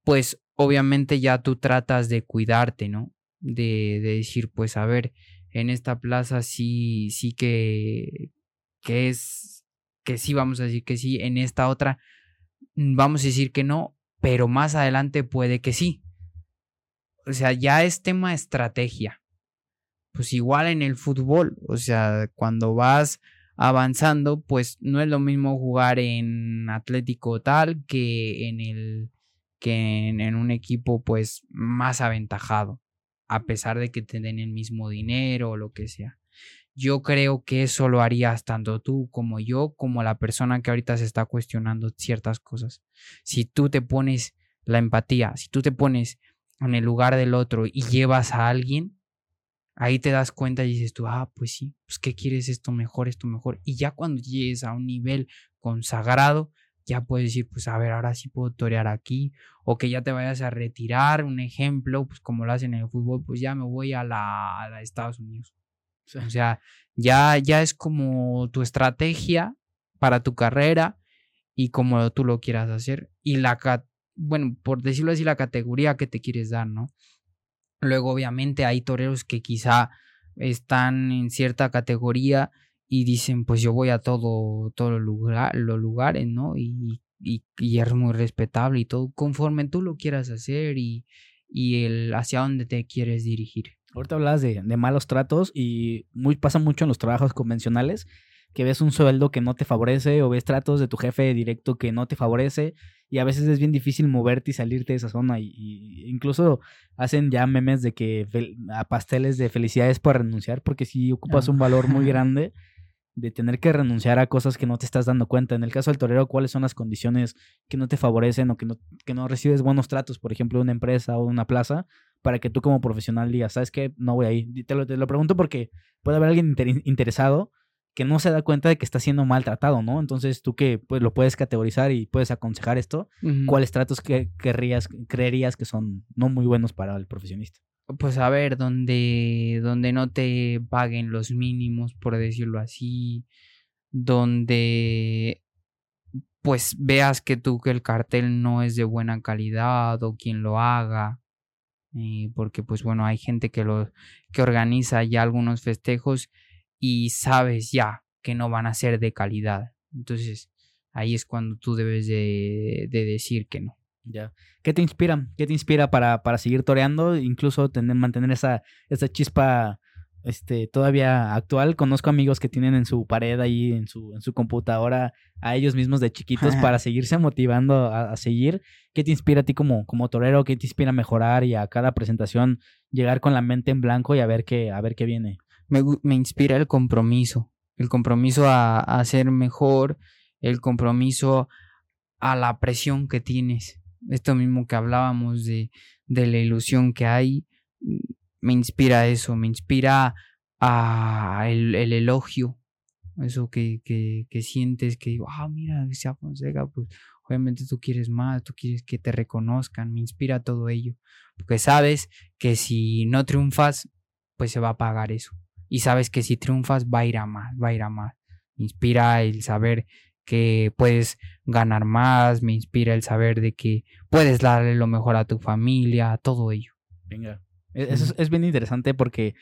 pues obviamente ya tú tratas de cuidarte, ¿no? De, de decir, pues a ver, en esta plaza sí, sí que, que es, que sí, vamos a decir que sí, en esta otra mm, vamos a decir que no, pero más adelante puede que sí. O sea, ya es tema estrategia pues igual en el fútbol, o sea, cuando vas avanzando, pues no es lo mismo jugar en Atlético tal que en el que en, un equipo pues más aventajado, a pesar de que te den el mismo dinero o lo que sea. Yo creo que eso lo harías tanto tú como yo, como la persona que ahorita se está cuestionando ciertas cosas. Si tú te pones la empatía, si tú te pones en el lugar del otro y llevas a alguien, ahí te das cuenta y dices tú, ah, pues sí, pues qué quieres esto mejor, esto mejor. Y ya cuando llegues a un nivel consagrado, ya puedes decir, pues a ver, ahora sí puedo torear aquí, o que ya te vayas a retirar, un ejemplo, pues como lo hacen en el fútbol, pues ya me voy a la, a Estados Unidos. O sea, ya, ya es como tu estrategia para tu carrera y como tú lo quieras hacer. Y la, bueno, por decirlo así, la categoría que te quieres dar, ¿no? Luego, obviamente, hay toreros que quizá están en cierta categoría y dicen, pues yo voy a todo, todos lugar, los lugares, ¿no? Y, y, es muy respetable y todo, conforme tú lo quieras hacer y, y el hacia dónde te quieres dirigir. Ahorita hablas de, de malos tratos y muy, pasa mucho en los trabajos convencionales que ves un sueldo que no te favorece o ves tratos de tu jefe directo que no te favorece y a veces es bien difícil moverte y salirte de esa zona y, incluso hacen ya memes de que a pasteles de felicidades para renunciar porque si ocupas un valor muy grande de tener que renunciar a cosas que no te estás dando cuenta. En el caso del torero, ¿cuáles son las condiciones que no te favorecen o que no, que no recibes buenos tratos, por ejemplo, de una empresa o una plaza, para que tú como profesional digas, ¿sabes qué? No voy ahí. Te lo, te lo pregunto porque puede haber alguien interesado que no se da cuenta de que está siendo maltratado, ¿no? Entonces tú que pues, lo puedes categorizar y puedes aconsejar esto, ¿cuáles tratos que querrías, creerías que son no muy buenos para el profesionista? Pues a ver, donde, donde no te paguen los mínimos, por decirlo así, donde pues veas que tú que el cartel no es de buena calidad o quien lo haga, eh, porque pues bueno, hay gente que lo que organiza ya algunos festejos y sabes ya que no van a ser de calidad. Entonces, ahí es cuando tú debes de, de decir que no. Ya. ¿Qué te inspira? ¿Qué te inspira para, para seguir toreando? Incluso tener, mantener esa, esa chispa este, todavía actual. Conozco amigos que tienen en su pared ahí, en su, en su computadora, a ellos mismos de chiquitos para seguirse motivando a, seguir. ¿Qué te inspira a ti como, como torero? ¿Qué te inspira a mejorar y a cada presentación llegar con la mente en blanco y a ver qué, a ver qué viene? Me, me inspira el compromiso, el compromiso a, a ser mejor, el compromiso a la presión que tienes. Esto mismo que hablábamos de, de la ilusión que hay, mm, me inspira eso, me inspira a el, el elogio, eso que, que, que, sientes, que digo, ah, mira, sea Fonseca, pues obviamente tú quieres más, tú quieres que te reconozcan, me inspira todo ello, porque sabes que si no triunfas, pues se va a pagar eso, y sabes que si triunfas va a ir a más, va a ir a más, me inspira el saber que puedes ganar más, me inspira el saber de que puedes darle lo mejor a tu familia, todo ello. Venga, e-, eso es, bien interesante porque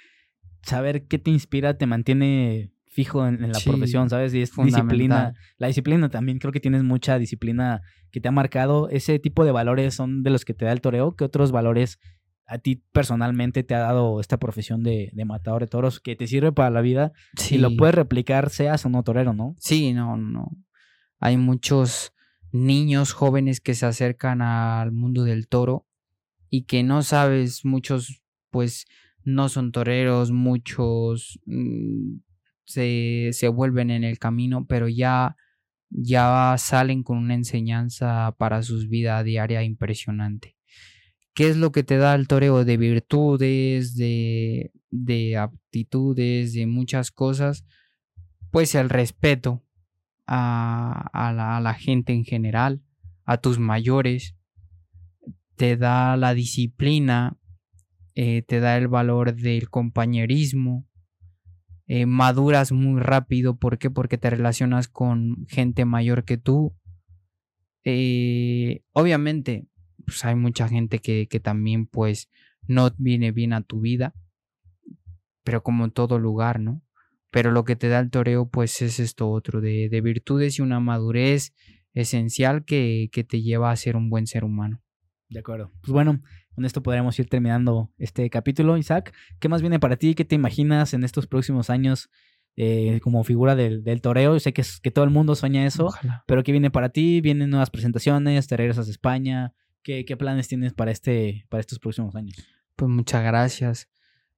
saber qué te inspira te mantiene fijo en, la profesión, ¿sabes? Y es disciplina. La disciplina también, creo que tienes mucha disciplina que te ha marcado. Ese tipo de valores son de los que te da el toreo. ¿Qué otros valores a ti personalmente te ha dado esta profesión de, de matador de toros que te sirve para la vida? Si lo puedes replicar, seas o no torero, ¿no? Sí, no, no. Hay muchos niños jóvenes que se acercan al mundo del toro y que no sabes, muchos pues no son toreros, muchos mm, se, se, vuelven en el camino, pero ya, ya salen con una enseñanza para sus vidas diaria impresionante. ¿Qué es lo que te da el toreo? De virtudes, de, de aptitudes, de muchas cosas. Pues el respeto, a, la, gente en general, a tus mayores, te da la disciplina, eh, te da el valor del compañerismo, eh, maduras muy rápido, ¿por qué? Porque te relacionas con gente mayor que tú. Eh, obviamente, pues hay mucha gente que, que también pues no viene bien a tu vida, pero como en todo lugar, ¿no? Pero lo que te da el toreo, pues es esto otro, de, virtudes y una madurez esencial que, que, te lleva a ser un buen ser humano. De acuerdo. Pues bueno, con esto podremos ir terminando este capítulo. Isaac, ¿qué más viene para ti? ¿Qué te imaginas en estos próximos años eh, como figura del, del, toreo? Yo sé que, es, que todo el mundo sueña eso, pero ¿qué viene para ti? ¿Vienen nuevas presentaciones? ¿Te regresas a España? ¿Qué, qué planes tienes para, este, para estos próximos años? Pues muchas gracias.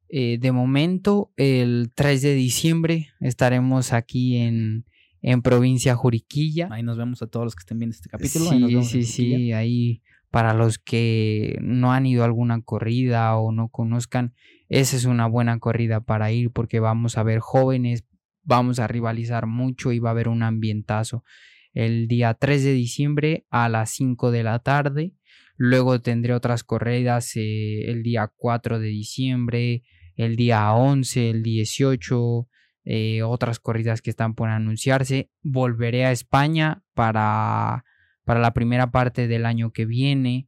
Eh, de momento, el 3 de diciembre estaremos aquí en, en provincia Juriquilla. Ahí nos vemos a todos los que estén viendo este capítulo. Sí, sí, sí, ahí para los que no han ido a alguna corrida o no conozcan, esa es una buena corrida para ir porque vamos a ver jóvenes, vamos a rivalizar mucho y va a haber un ambientazo. El día 3 de diciembre a las 5 de la tarde. Luego tendré otras corridas eh, el día 4 de diciembre, el día 11, el 18, eh, otras corridas que están por anunciarse. Volveré a España para, para la primera parte del año que viene.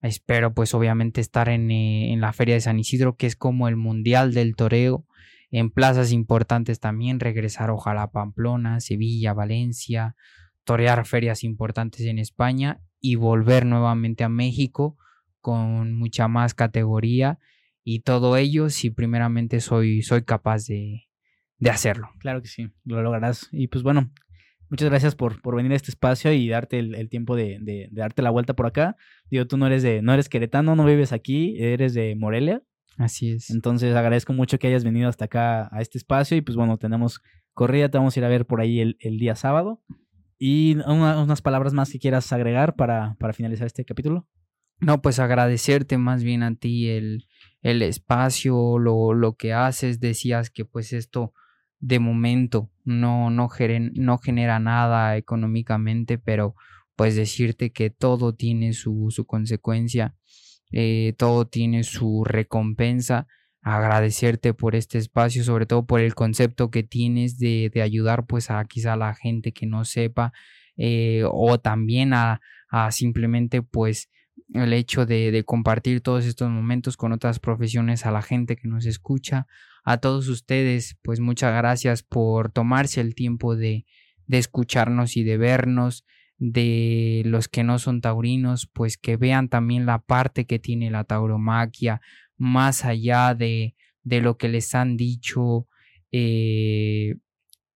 Espero pues obviamente estar en, eh, en, la Feria de San Isidro, que es como el Mundial del Toreo, en plazas importantes también, regresar ojalá a Pamplona, Sevilla, Valencia, torear ferias importantes en España y volver nuevamente a México con mucha más categoría y todo ello si primeramente soy, soy capaz de, de hacerlo. Claro que sí, lo lograrás. Y pues bueno, muchas gracias por, por venir a este espacio y darte el, tiempo de, de, darte la vuelta por acá. Digo, tú no eres de, no eres queretano, no vives aquí, eres de Morelia. Así es. Entonces agradezco mucho que hayas venido hasta acá a este espacio y pues bueno, tenemos corrida, te vamos a ir a ver por ahí el, el día sábado. Y una- unas palabras más que quieras agregar para, para finalizar este capítulo. No, pues agradecerte más bien a ti el, el espacio, lo, lo que haces. Decías que pues esto de momento no, no, no genera nada económicamente, pero pues decirte que todo tiene su, su consecuencia, eh, todo tiene su recompensa. Agradecerte por este espacio, sobre todo por el concepto que tienes de, de ayudar pues a quizá la gente que no sepa eh, o también a, a simplemente pues el hecho de, de compartir todos estos momentos con otras profesiones a la gente que nos escucha, a todos ustedes, pues muchas gracias por tomarse el tiempo de, de escucharnos y de vernos, de los que no son taurinos, pues que vean también la parte que tiene la tauromaquia, más allá de, de lo que les han dicho. eh,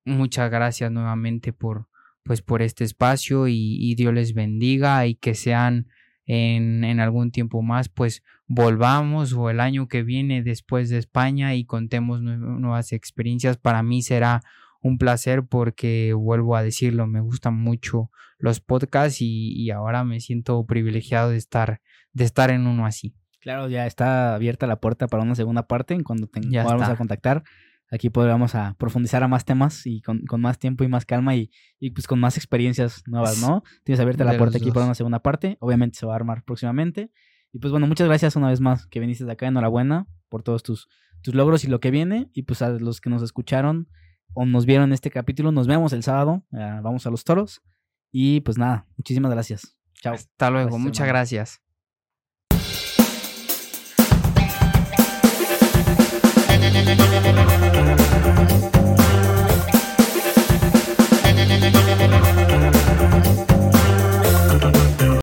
muchas gracias nuevamente por, pues, por este espacio y, Dios les bendiga y que sean en, en algún tiempo más, pues volvamos o el año que viene después de España y contemos nue- nuevas experiencias. Para mí será un placer porque vuelvo a decirlo, me gustan mucho los podcasts y, y ahora me siento privilegiado de estar, de estar en uno así. Claro, ya está abierta la puerta para una segunda parte en cuando te Ya vamos está. a contactar. Aquí podríamos a profundizar a más temas y con, con más tiempo y más calma y, y, pues con más experiencias nuevas, ¿no? Tienes abierta la De puerta aquí para una segunda parte. Obviamente se va a armar próximamente. Y pues bueno, muchas gracias una vez más que viniste de acá. Enhorabuena por todos tus, tus logros y lo que viene. Y pues a los que nos escucharon o nos vieron en este capítulo, nos vemos el sábado. Ah, vamos a los toros. Y pues nada, muchísimas gracias. Chao. Hasta luego, Gracias, muchas hermano. gracias. Thank